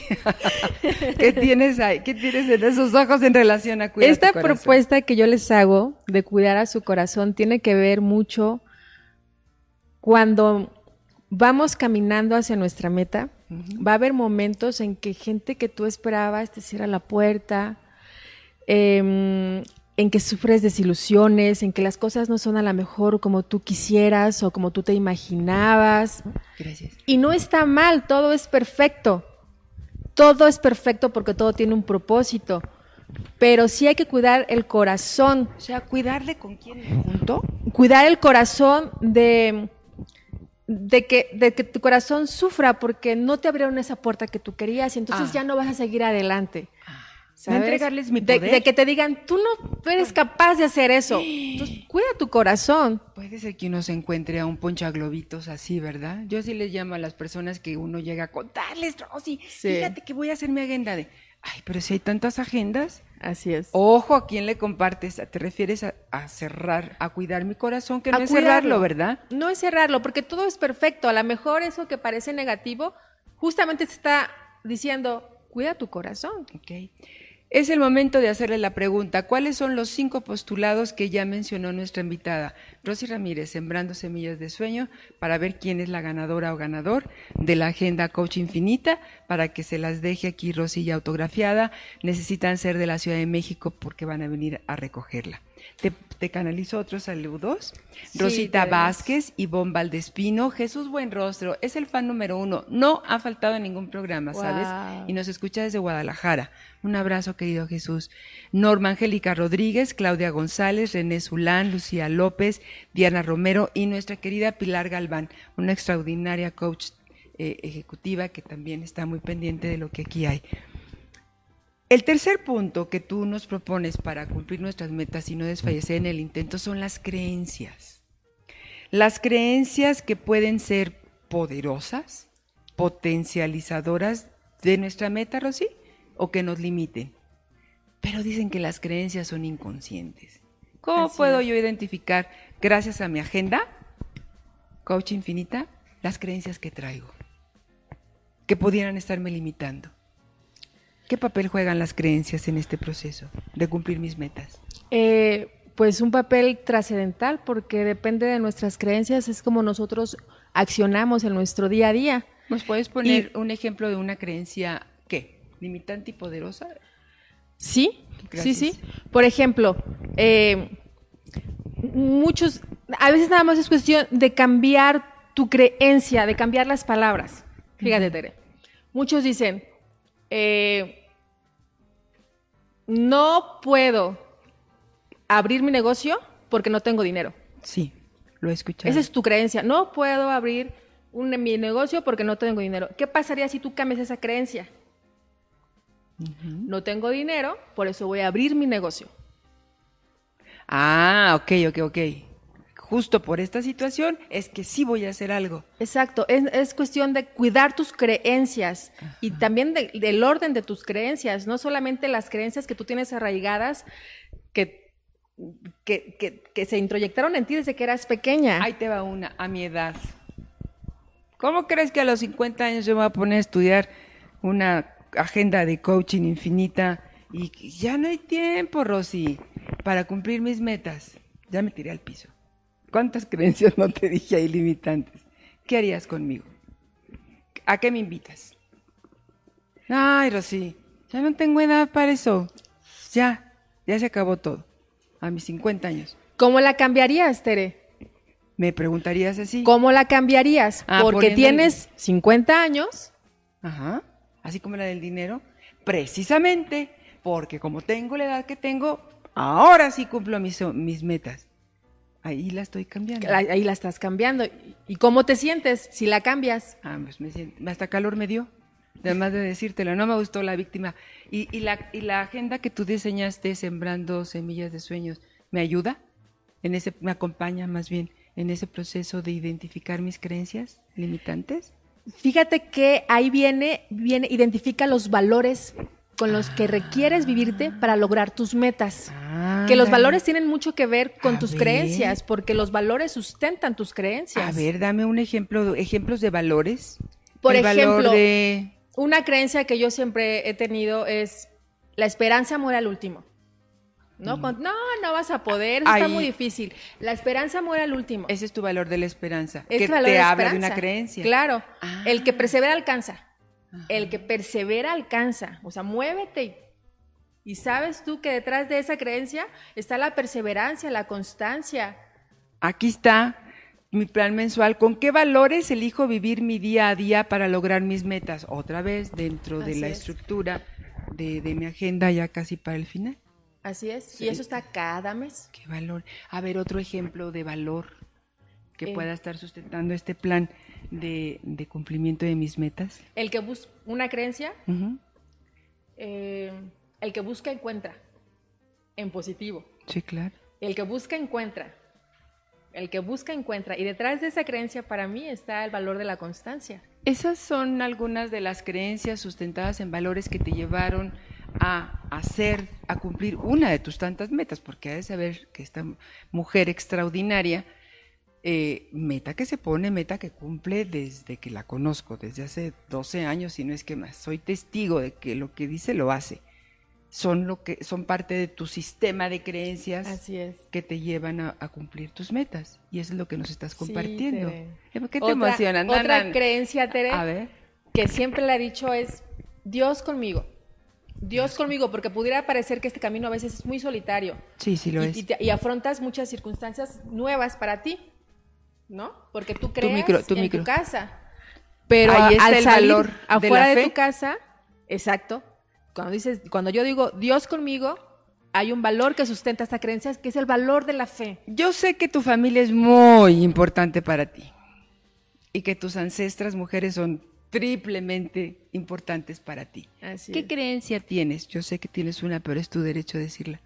¿Qué tienes ahí? ¿Qué tienes en esos ojos en relación a cuidar Esta propuesta que yo les hago de cuidar a su corazón tiene que ver mucho cuando vamos caminando hacia nuestra meta. Va a haber momentos en que gente que tú esperabas te cierra la puerta, eh, en que sufres desilusiones, en que las cosas no son a lo mejor como tú quisieras o como tú te imaginabas. Gracias. Y no está mal, todo es perfecto. Todo es perfecto porque todo tiene un propósito. Pero sí hay que cuidar el corazón. O sea, cuidarle con quién junto. Cuidar el corazón de, de, que, de que tu corazón sufra porque no te abrieron esa puerta que tú querías y entonces ah. ya no vas a seguir adelante. Ah. entregarles mi poder. De, que te digan, tú no eres capaz de hacer eso. Entonces, cuida tu corazón. Puede ser que uno se encuentre a un ponchaglobitos así, ¿verdad? Yo sí les llamo a las personas que uno llega a contarles, Rosy, fíjate que voy a hacer mi agenda de, ay, pero si hay tantas agendas. Así es. Ojo, ¿a quién le compartes? ¿Te refieres a, cerrar, a cuidar mi corazón? Que no es cerrarlo, ¿verdad? No es cerrarlo, porque todo es perfecto. A lo mejor eso que parece negativo, justamente te está diciendo, cuida tu corazón. Ok. Es el momento de hacerle la pregunta, ¿cuáles son los cinco postulados que ya mencionó nuestra invitada? Rosy Ramírez, Sembrando Semillas de Sueño, para ver quién es la ganadora o ganador de la Agenda Coach Infinita, para que se las deje aquí Rosy ya autografiada. Necesitan ser de la Ciudad de México porque van a venir a recogerla. Te, canalizo otros saludos. Rosita Vázquez, Ivonne Valdespino, Jesús Buenrostro, es el fan número uno. No ha faltado en ningún programa, ¿sabes? Y nos escucha desde Guadalajara. Un abrazo, querido Jesús. Norma Angélica Rodríguez, Claudia González, René Zulán, Lucía López, Diana Romero y nuestra querida Pilar Galván, una extraordinaria coach eh, ejecutiva que también está muy pendiente de lo que aquí hay. El tercer punto que tú nos propones para cumplir nuestras metas y no desfallecer en el intento son las creencias. Las creencias que pueden ser poderosas, potencializadoras de nuestra meta, Rosy, o que nos limiten. Pero dicen que las creencias son inconscientes. ¿Cómo puedo yo identificar, gracias a mi agenda, coach infinita, las creencias que traigo? Que pudieran estarme limitando. ¿Qué papel juegan las creencias en este proceso de cumplir mis metas? Eh, pues un papel trascendental porque depende de nuestras creencias, es como nosotros accionamos en nuestro día a día. ¿Nos puedes poner un ejemplo de una creencia, qué? ¿Limitante y poderosa? Sí, sí, sí. Por ejemplo, eh, muchos, a veces nada más es cuestión de cambiar tu creencia, de cambiar las palabras. Fíjate, Tere. Muchos dicen, eh, no puedo abrir mi negocio porque no tengo dinero. Sí, lo he escuchado. Esa es tu creencia. No puedo abrir un, mi negocio porque no tengo dinero. ¿Qué pasaría si tú cambias esa creencia? No tengo dinero, por eso voy a abrir mi negocio. Ah, ok, ok, ok justo por esta situación es que sí voy a hacer algo. Exacto, es, cuestión de cuidar tus creencias y también del orden de tus creencias, no solamente las creencias que tú tienes arraigadas que, que, que, se introyectaron en ti desde que eras pequeña. Ahí te va una, a mi edad. ¿Cómo crees que a los 50 años yo me voy a poner a estudiar una agenda de coaching infinita y ya no hay tiempo, Rosy, para cumplir mis metas? Ya me tiré al piso. ¿Cuántas creencias no te dije ahí limitantes? ¿Qué harías conmigo? ¿A qué me invitas? Ay, Rosy, ya no tengo edad para eso. Ya, ya se acabó todo. A mis 50 años. ¿Cómo la cambiarías, Tere? ¿Me preguntarías así? ¿Cómo la cambiarías? Ah, Porque tienes 50 años. Ajá, así como la del dinero. Precisamente porque como tengo la edad que tengo, ahora sí cumplo mis, mis metas. Ahí la estoy cambiando. Ahí la estás cambiando. ¿Y cómo te sientes si la cambias? Ah, pues me siento, hasta calor me dio, además de decírtelo, no me gustó la víctima. Y, y, la, y la agenda que tú diseñaste, Sembrando Semillas de Sueños, ¿me ayuda? En ese, ¿Me acompaña más bien en ese proceso de identificar mis creencias limitantes? Fíjate que ahí viene, viene, identifica los valores con los que requieres vivirte para lograr tus metas. Que los valores tienen mucho que ver con tus ver. creencias, porque los valores sustentan tus creencias. A ver, dame un ejemplo, ejemplos de valores. Por El valor ejemplo, de... Una creencia que yo siempre he tenido es la esperanza muere al último. ¿No? Con- no, no vas a poder, eso está muy difícil. La esperanza muere al último. Ese es tu valor de la esperanza, Es que el valor te de la habla de una creencia. Claro. Ah. El que persevera alcanza. Ajá. El que persevera alcanza. O sea, muévete y, y sabes tú que detrás de esa creencia está la perseverancia, la constancia. Aquí está mi plan mensual. ¿Con qué valores elijo vivir mi día a día para lograr mis metas? Otra vez dentro de la es. estructura de, de mi agenda ya casi para el final. Así es. Sí. Y eso está cada mes. ¿Qué valor? A ver, otro ejemplo de valor que Eh. pueda estar sustentando este plan de, de cumplimiento de mis metas. El que busca una creencia, eh, el que busca encuentra. En positivo. Sí, claro. El que busca encuentra. El que busca encuentra. Y detrás de esa creencia para mí está el valor de la constancia. Esas son algunas de las creencias sustentadas en valores que te llevaron a hacer, a cumplir una de tus tantas metas, porque hay de saber que esta mujer extraordinaria, eh, meta que se pone, meta que cumple desde que la conozco, desde hace 12 años, si no es que más. Soy testigo de que lo que dice lo hace. Son, lo que, son parte de tu sistema de creencias Así es. que te llevan a, a cumplir tus metas. Y eso es lo que nos estás compartiendo. ¿Qué te otra, emociona? Nan, Otra nan. creencia, Tere, A ver. que siempre le he dicho es Dios conmigo. Dios conmigo, porque pudiera parecer que este camino a veces es muy solitario Sí, sí lo y, es. y te- y afrontas muchas circunstancias nuevas para ti, ¿no? Porque tú crees micro, tu en micro. tu casa. Pero Ahí está al el salir valor afuera de, tu casa, exacto. Cuando dices, cuando yo digo Dios conmigo, hay un valor que sustenta esta creencia, que es el valor de la fe. Yo sé que tu familia es muy importante para ti y que tus ancestras mujeres son triplemente importantes para ti. Así ¿Qué es. creencia tienes? Yo sé que tienes una, pero es tu derecho a decirla.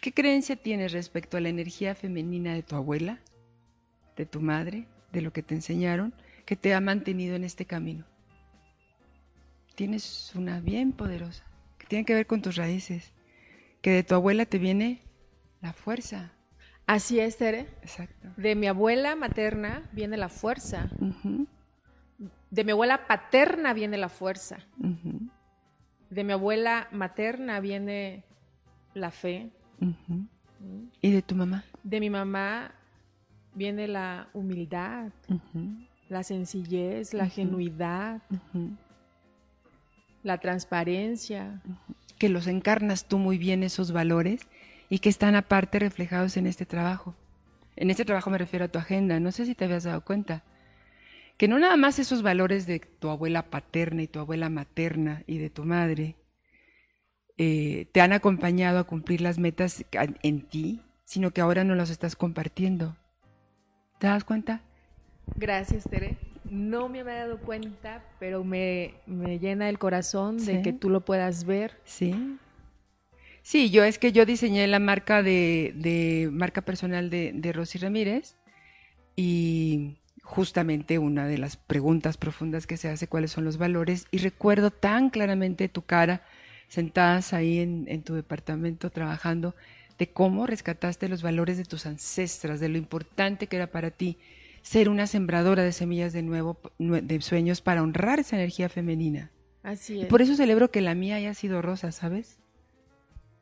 ¿Qué creencia tienes respecto a la energía femenina de tu abuela, de tu madre, de lo que te enseñaron, que te ha mantenido en este camino? Tienes una bien poderosa, que tiene que ver con tus raíces, que de tu abuela te viene la fuerza. Así es, Tere. Exacto. De mi abuela materna viene la fuerza. De mi abuela paterna viene la fuerza. De mi abuela materna viene la fe. ujú. ¿Y de tu mamá? De mi mamá viene la humildad, la sencillez, la genuidad, la transparencia. Que los encarnas tú muy bien esos valores y que están aparte reflejados en este trabajo. En este trabajo me refiero a tu agenda, no sé si te habías dado cuenta. Que no nada más esos valores de tu abuela paterna y tu abuela materna y de tu madre eh, te han acompañado a cumplir las metas en ti, sino que ahora no los estás compartiendo. ¿Te das cuenta? Gracias, Tere. No me había dado cuenta, pero me, me llena el corazón de que tú lo puedas ver. Sí. Sí, yo es que yo diseñé la marca de, de marca personal de, de Rosy Ramírez y justamente una de las preguntas profundas que se hace, cuáles son los valores, y recuerdo tan claramente tu cara sentadas ahí en, en tu departamento trabajando, de cómo rescataste los valores de tus ancestras, de lo importante que era para ti ser una sembradora de semillas de nuevo, de sueños para honrar esa energía femenina. Así Y es. por eso celebro que la mía haya sido rosa, ¿sabes?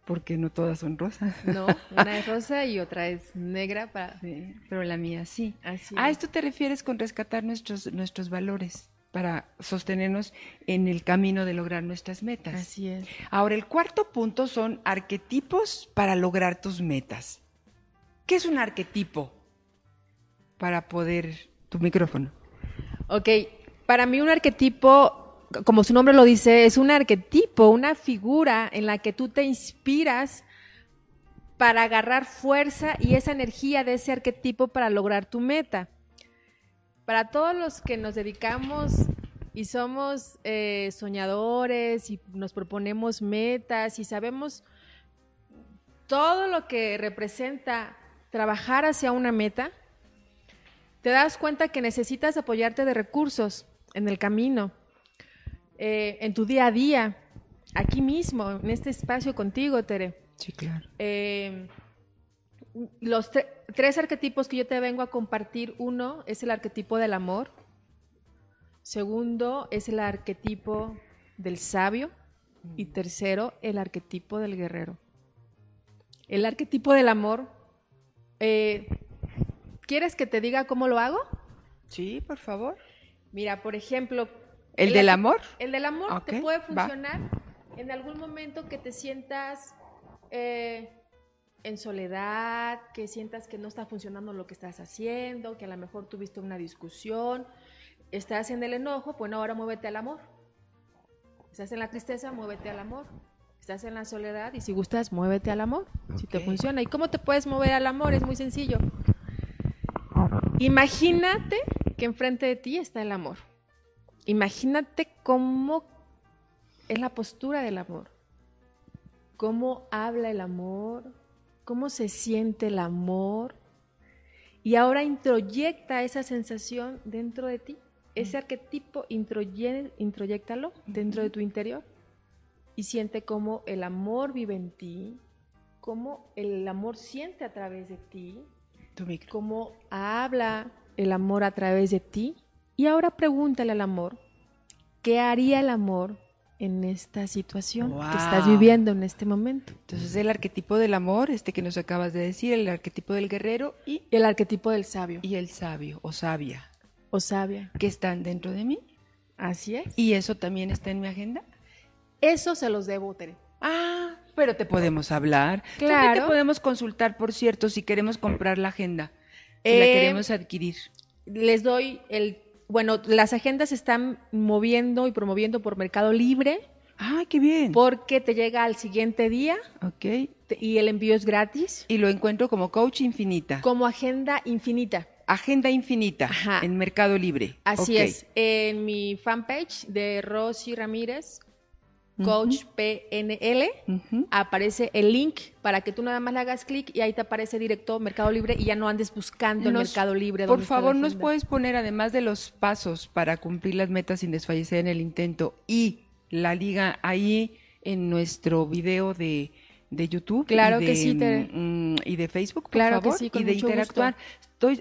Porque no todas son rosas. No, una es rosa y otra es negra. Para... Sí, pero la mía sí. Así A es. esto te refieres con rescatar nuestros, nuestros valores para sostenernos en el camino de lograr nuestras metas. Así es. Ahora, el cuarto punto son arquetipos para lograr tus metas. ¿Qué es un arquetipo? Para poder... Tu micrófono. Ok, para mí un arquetipo, como su nombre lo dice, es un arquetipo, una figura en la que tú te inspiras para agarrar fuerza y esa energía de ese arquetipo para lograr tu meta. Para todos los que nos dedicamos y somos eh, soñadores y nos proponemos metas y sabemos todo lo que representa trabajar hacia una meta, te das cuenta que necesitas apoyarte de recursos en el camino, eh, en tu día a día, aquí mismo, en este espacio contigo, Tere. Sí, claro. Eh, los tres arquetipos que yo te vengo a compartir, uno es el arquetipo del amor, segundo es el arquetipo del sabio y mm. tercero el arquetipo del guerrero. El arquetipo del amor, eh, ¿quieres que te diga cómo lo hago? Sí, por favor. Mira, por ejemplo... ¿El, del amor? El del amor te puede funcionar en algún momento que te sientas eh, en soledad, que sientas que no está funcionando lo que estás haciendo, que a lo mejor tuviste una discusión, estás en el enojo, bueno, ahora muévete al amor. Estás en la tristeza, muévete al amor. Estás en la soledad y si gustas, muévete al amor, si te funciona. ¿Y cómo te puedes mover al amor? Es muy sencillo. Imagínate que enfrente de ti está el amor. Imagínate cómo es la postura del amor cómo habla el amor, cómo se siente el amor. Y ahora introyecta esa sensación dentro de ti. Ese arquetipo, introyectalo dentro de tu interior y siente cómo el amor vive en ti, cómo el amor siente a través de ti, cómo habla el amor a través de ti. Y ahora pregúntale al amor, ¿qué haría el amor en esta situación que estás viviendo en este momento. Entonces el arquetipo del amor, este que nos acabas de decir, el arquetipo del guerrero y el arquetipo del sabio. Y el sabio o sabia. O sabia. Que están dentro de mí. Así es. ¿Y eso también está en mi agenda? Eso se los debo, Tere. Ah, pero te podemos hablar. Claro. te podemos consultar, por cierto, si queremos comprar la agenda, si la eh, queremos adquirir. Les doy el bueno, las agendas se están moviendo y promoviendo por Mercado Libre. Ah, qué bien. Porque te llega al siguiente día. Ok. y el envío es gratis. Y lo encuentro como Coach Infinita. Como Agenda Infinita. Agenda Infinita Ajá. en Mercado Libre. Así es. En mi fanpage de Rosy Ramírez Coach PNL, aparece el link para que tú nada más le hagas clic y ahí te aparece directo Mercado Libre y ya no andes buscando en Mercado Libre. Por favor, nos puedes poner, además de los pasos para cumplir las metas sin desfallecer en el intento y la liga ahí en nuestro video de, YouTube. Claro y que sí. Mm, y de Facebook, por claro favor. Que sí, con y de interactuar.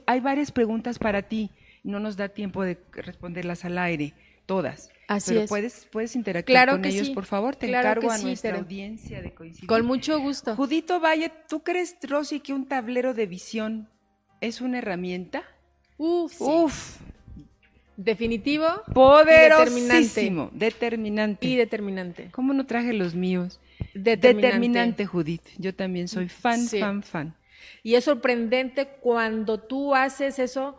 hay varias preguntas para ti. No nos da tiempo de responderlas al aire, todas. Así Pero es. Puedes, puedes interactuar con ellos, por favor. Te encargo a nuestra audiencia de coincidir. Con mucho gusto. Judito Valle, ¿tú crees, Rosy, que un tablero de visión es una herramienta? Uf. Uf. Definitivo. Poderosísimo. Determinante. Y determinante. ¿Cómo no traje los míos? Determinante. Determinante, Judith. Yo también soy fan, fan, fan. Y es sorprendente cuando tú haces eso,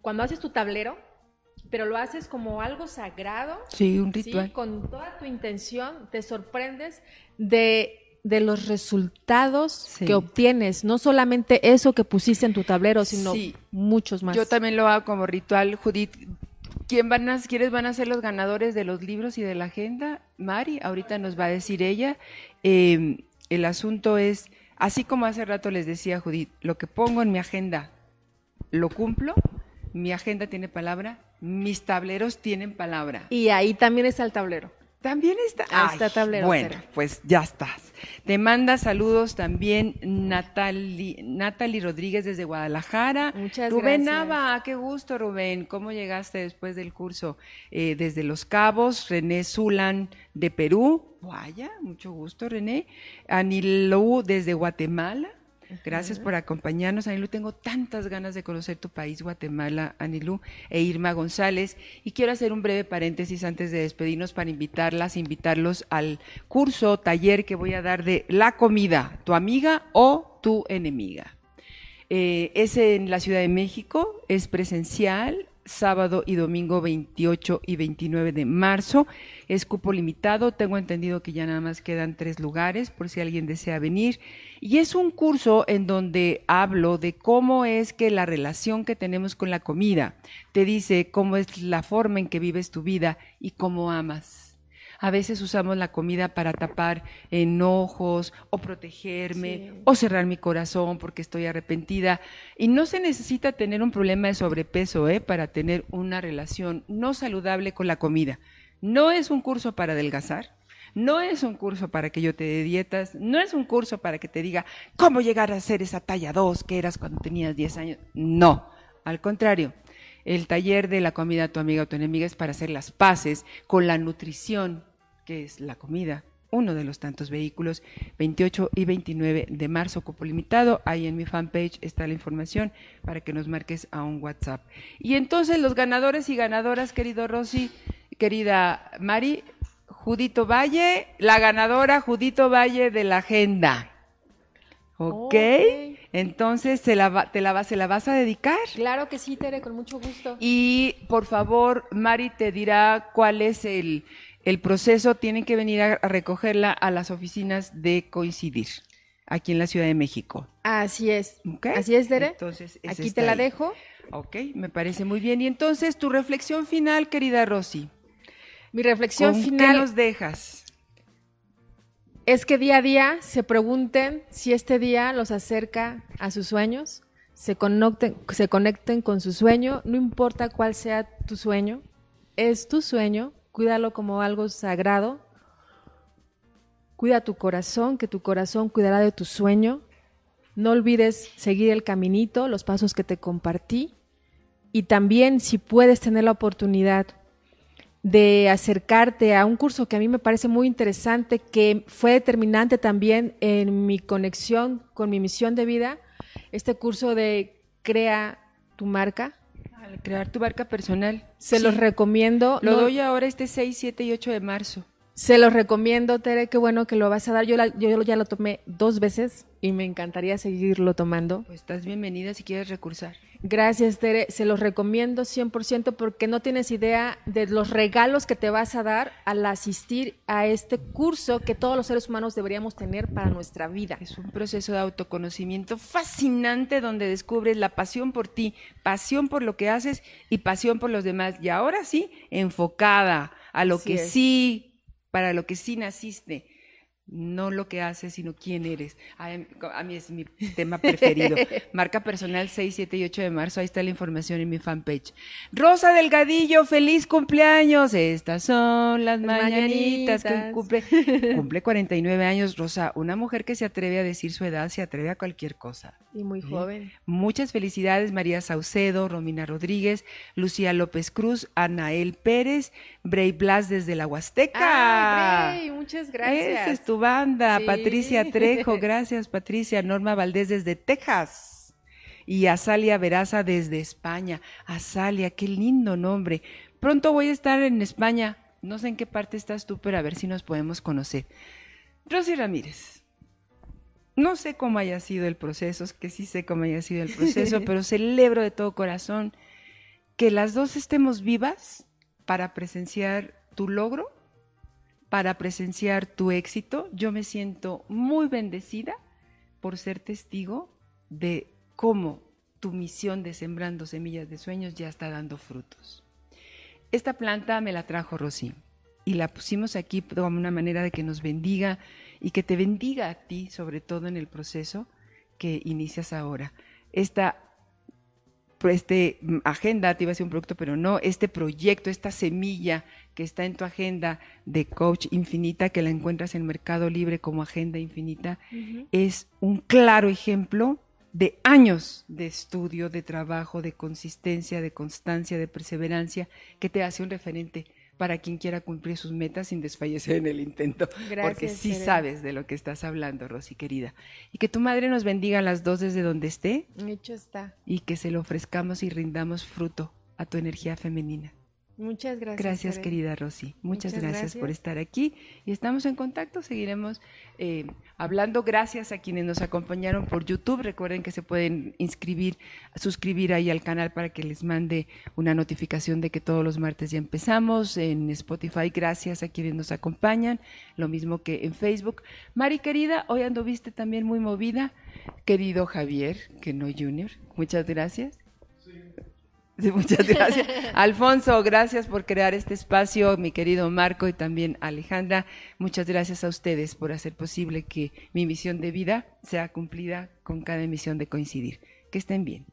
cuando haces tu tablero pero lo haces como algo sagrado. Sí, un ritual. Con toda tu intención, te sorprendes de, los resultados que obtienes. No solamente eso que pusiste en tu tablero, sino muchos más. Yo también lo hago como ritual, Judith. ¿Quién van a, ¿Quiénes van a ser los ganadores de los libros y de la agenda? Mari, ahorita nos va a decir ella. Em, el asunto es, así como hace rato les decía Judith, lo que pongo en mi agenda, lo cumplo, mi agenda tiene palabra, mis tableros tienen palabra. Y ahí también está el tablero. También está. Ahí está tablero. Bueno, pues ya estás. Te manda saludos también Natalie, Natalie Rodríguez desde Guadalajara. Muchas Rubén gracias. Nava, qué gusto, Rubén. ¿Cómo llegaste después del curso? Eh, desde Los Cabos, René Zulan de Perú. Vaya, mucho gusto, René. Anilou desde Guatemala. Gracias por acompañarnos, Anilú. Tengo tantas ganas de conocer tu país, Guatemala, Anilú, e Irma González. Y quiero hacer un breve paréntesis antes de despedirnos para invitarlas, invitarlos al curso, taller que voy a dar de la comida, tu amiga o tu enemiga. Eh, es en la Ciudad de México, es presencial, sábado y domingo 28 y 29 de marzo. Es cupo limitado, tengo entendido que ya nada más quedan tres lugares por si alguien desea venir. Y es un curso en donde hablo de cómo es que la relación que tenemos con la comida te dice cómo es la forma en que vives tu vida y cómo amas. A veces usamos la comida para tapar enojos o protegerme o cerrar mi corazón porque estoy arrepentida. Y no se necesita tener un problema de sobrepeso ¿eh? para tener una relación no saludable con la comida. No es un curso para adelgazar. No es un curso para que yo te dé dietas, no es un curso para que te diga cómo llegar a ser esa talla 2 que eras cuando tenías 10 años. No, al contrario, el taller de la comida tu amiga o tu enemiga es para hacer las paces con la nutrición que es la comida, uno de los tantos vehículos, 28 y 29 de marzo, cupo limitado. Ahí en mi fanpage está la información para que nos marques a un WhatsApp. Y entonces los ganadores y ganadoras, querido Rosy, querida Mari, Judito Valle, la ganadora Judito Valle de la agenda. ¿Ok? Entonces, ¿se la, te la, ¿se la vas a dedicar? Claro que sí, Tere, con mucho gusto. Y por favor, Mari te dirá cuál es el, el proceso tienen que venir a, recogerla a las oficinas de coincidir aquí en la Ciudad de México. Así es. Así es, Dere. Entonces, aquí te la dejo. Ok, me parece muy bien. Y entonces, tu reflexión final, querida Rosy. Mi reflexión final. ¿Qué nos dejas? Es que día a día se pregunten si este día los acerca a sus sueños, se conecten, se conecten con su sueño, no importa cuál sea tu sueño, es tu sueño, cuídalo como algo sagrado. Cuida tu corazón, que tu corazón cuidará de tu sueño. No olvides seguir el caminito, los pasos que te compartí. Y también si puedes tener la oportunidad de acercarte a un curso que a mí me parece muy interesante, que fue determinante también en mi conexión con mi misión de vida, este curso de Crea tu marca, crear tu barca personal. Se los recomiendo. Lo doy ahora este 6, 7 y 8 de marzo. Se los recomiendo, Tere, qué bueno que lo vas a dar. Yo, yo ya lo tomé dos veces y me encantaría seguirlo tomando. Pues estás bienvenida si quieres recursar. Gracias, Tere. Se los recomiendo 100% porque no tienes idea de los regalos que te vas a dar al asistir a este curso que todos los seres humanos deberíamos tener para nuestra vida. Es un proceso de autoconocimiento fascinante donde descubres la pasión por ti, pasión por lo que haces y pasión por los demás. Y ahora sí, enfocada a lo que sí para lo que sí naciste, no lo que haces, sino quién eres. A, mí es mi tema preferido. Marca personal 6, 7 y 8 de marzo, ahí está la información en mi fanpage. Rosa Delgadillo, feliz cumpleaños. Estas son las mañanitas, que cumple, cumple 49 años. Rosa, una mujer que se atreve a decir su edad, se atreve a cualquier cosa. Y muy joven. Muchas felicidades, María Saucedo, Romina Rodríguez, Lucía López Cruz, Anael Pérez, Bray Blas desde la Huasteca. Ay, muchas gracias banda, Patricia Trejo, gracias Patricia, Norma Valdés desde Texas y Azalia Veraza desde España. Azalia, qué lindo nombre. Pronto voy a estar en España, no sé en qué parte estás tú, pero a ver si nos podemos conocer. Rosy Ramírez, no sé cómo haya sido el proceso, es que sí sé cómo haya sido el proceso, pero celebro de todo corazón que las dos estemos vivas para presenciar tu logro para presenciar tu éxito. Yo me siento muy bendecida por ser testigo de cómo tu misión de sembrando semillas de sueños ya está dando frutos. Esta planta me la trajo Rosy y la pusimos aquí como una manera de que nos bendiga y que te bendiga a ti, sobre todo en el proceso que inicias ahora. Esta este agenda, te iba a ser un producto, pero no, este proyecto, esta semilla que está en tu agenda de Coach Infinita, que la encuentras en Mercado Libre como Agenda Infinita, es un claro ejemplo de años de estudio, de trabajo, de consistencia, de constancia, de perseverancia, que te hace un referente para quien quiera cumplir sus metas sin desfallecer en el intento. porque sí sabes de lo que estás hablando, Rosy querida. Y que tu madre nos bendiga a las dos desde donde esté. Hecho está. Y que se lo ofrezcamos y rindamos fruto a tu energía femenina. Muchas gracias. Gracias, querida Rosy. Muchas, gracias, por estar aquí y estamos en contacto. Seguiremos eh, hablando. Gracias a quienes nos acompañaron por YouTube. Recuerden que se pueden inscribir, suscribir ahí al canal para que les mande una notificación de que todos los martes ya empezamos. En Spotify, gracias a quienes nos acompañan. Lo mismo que en Facebook. Mari, querida, hoy anduviste también muy movida. Querido Javier, que no Junior, muchas gracias. muchas gracias. Alfonso, gracias por crear este espacio, mi querido Marco y también Alejandra. Muchas gracias a ustedes por hacer posible que mi misión de vida sea cumplida con cada emisión de coincidir. Que estén bien.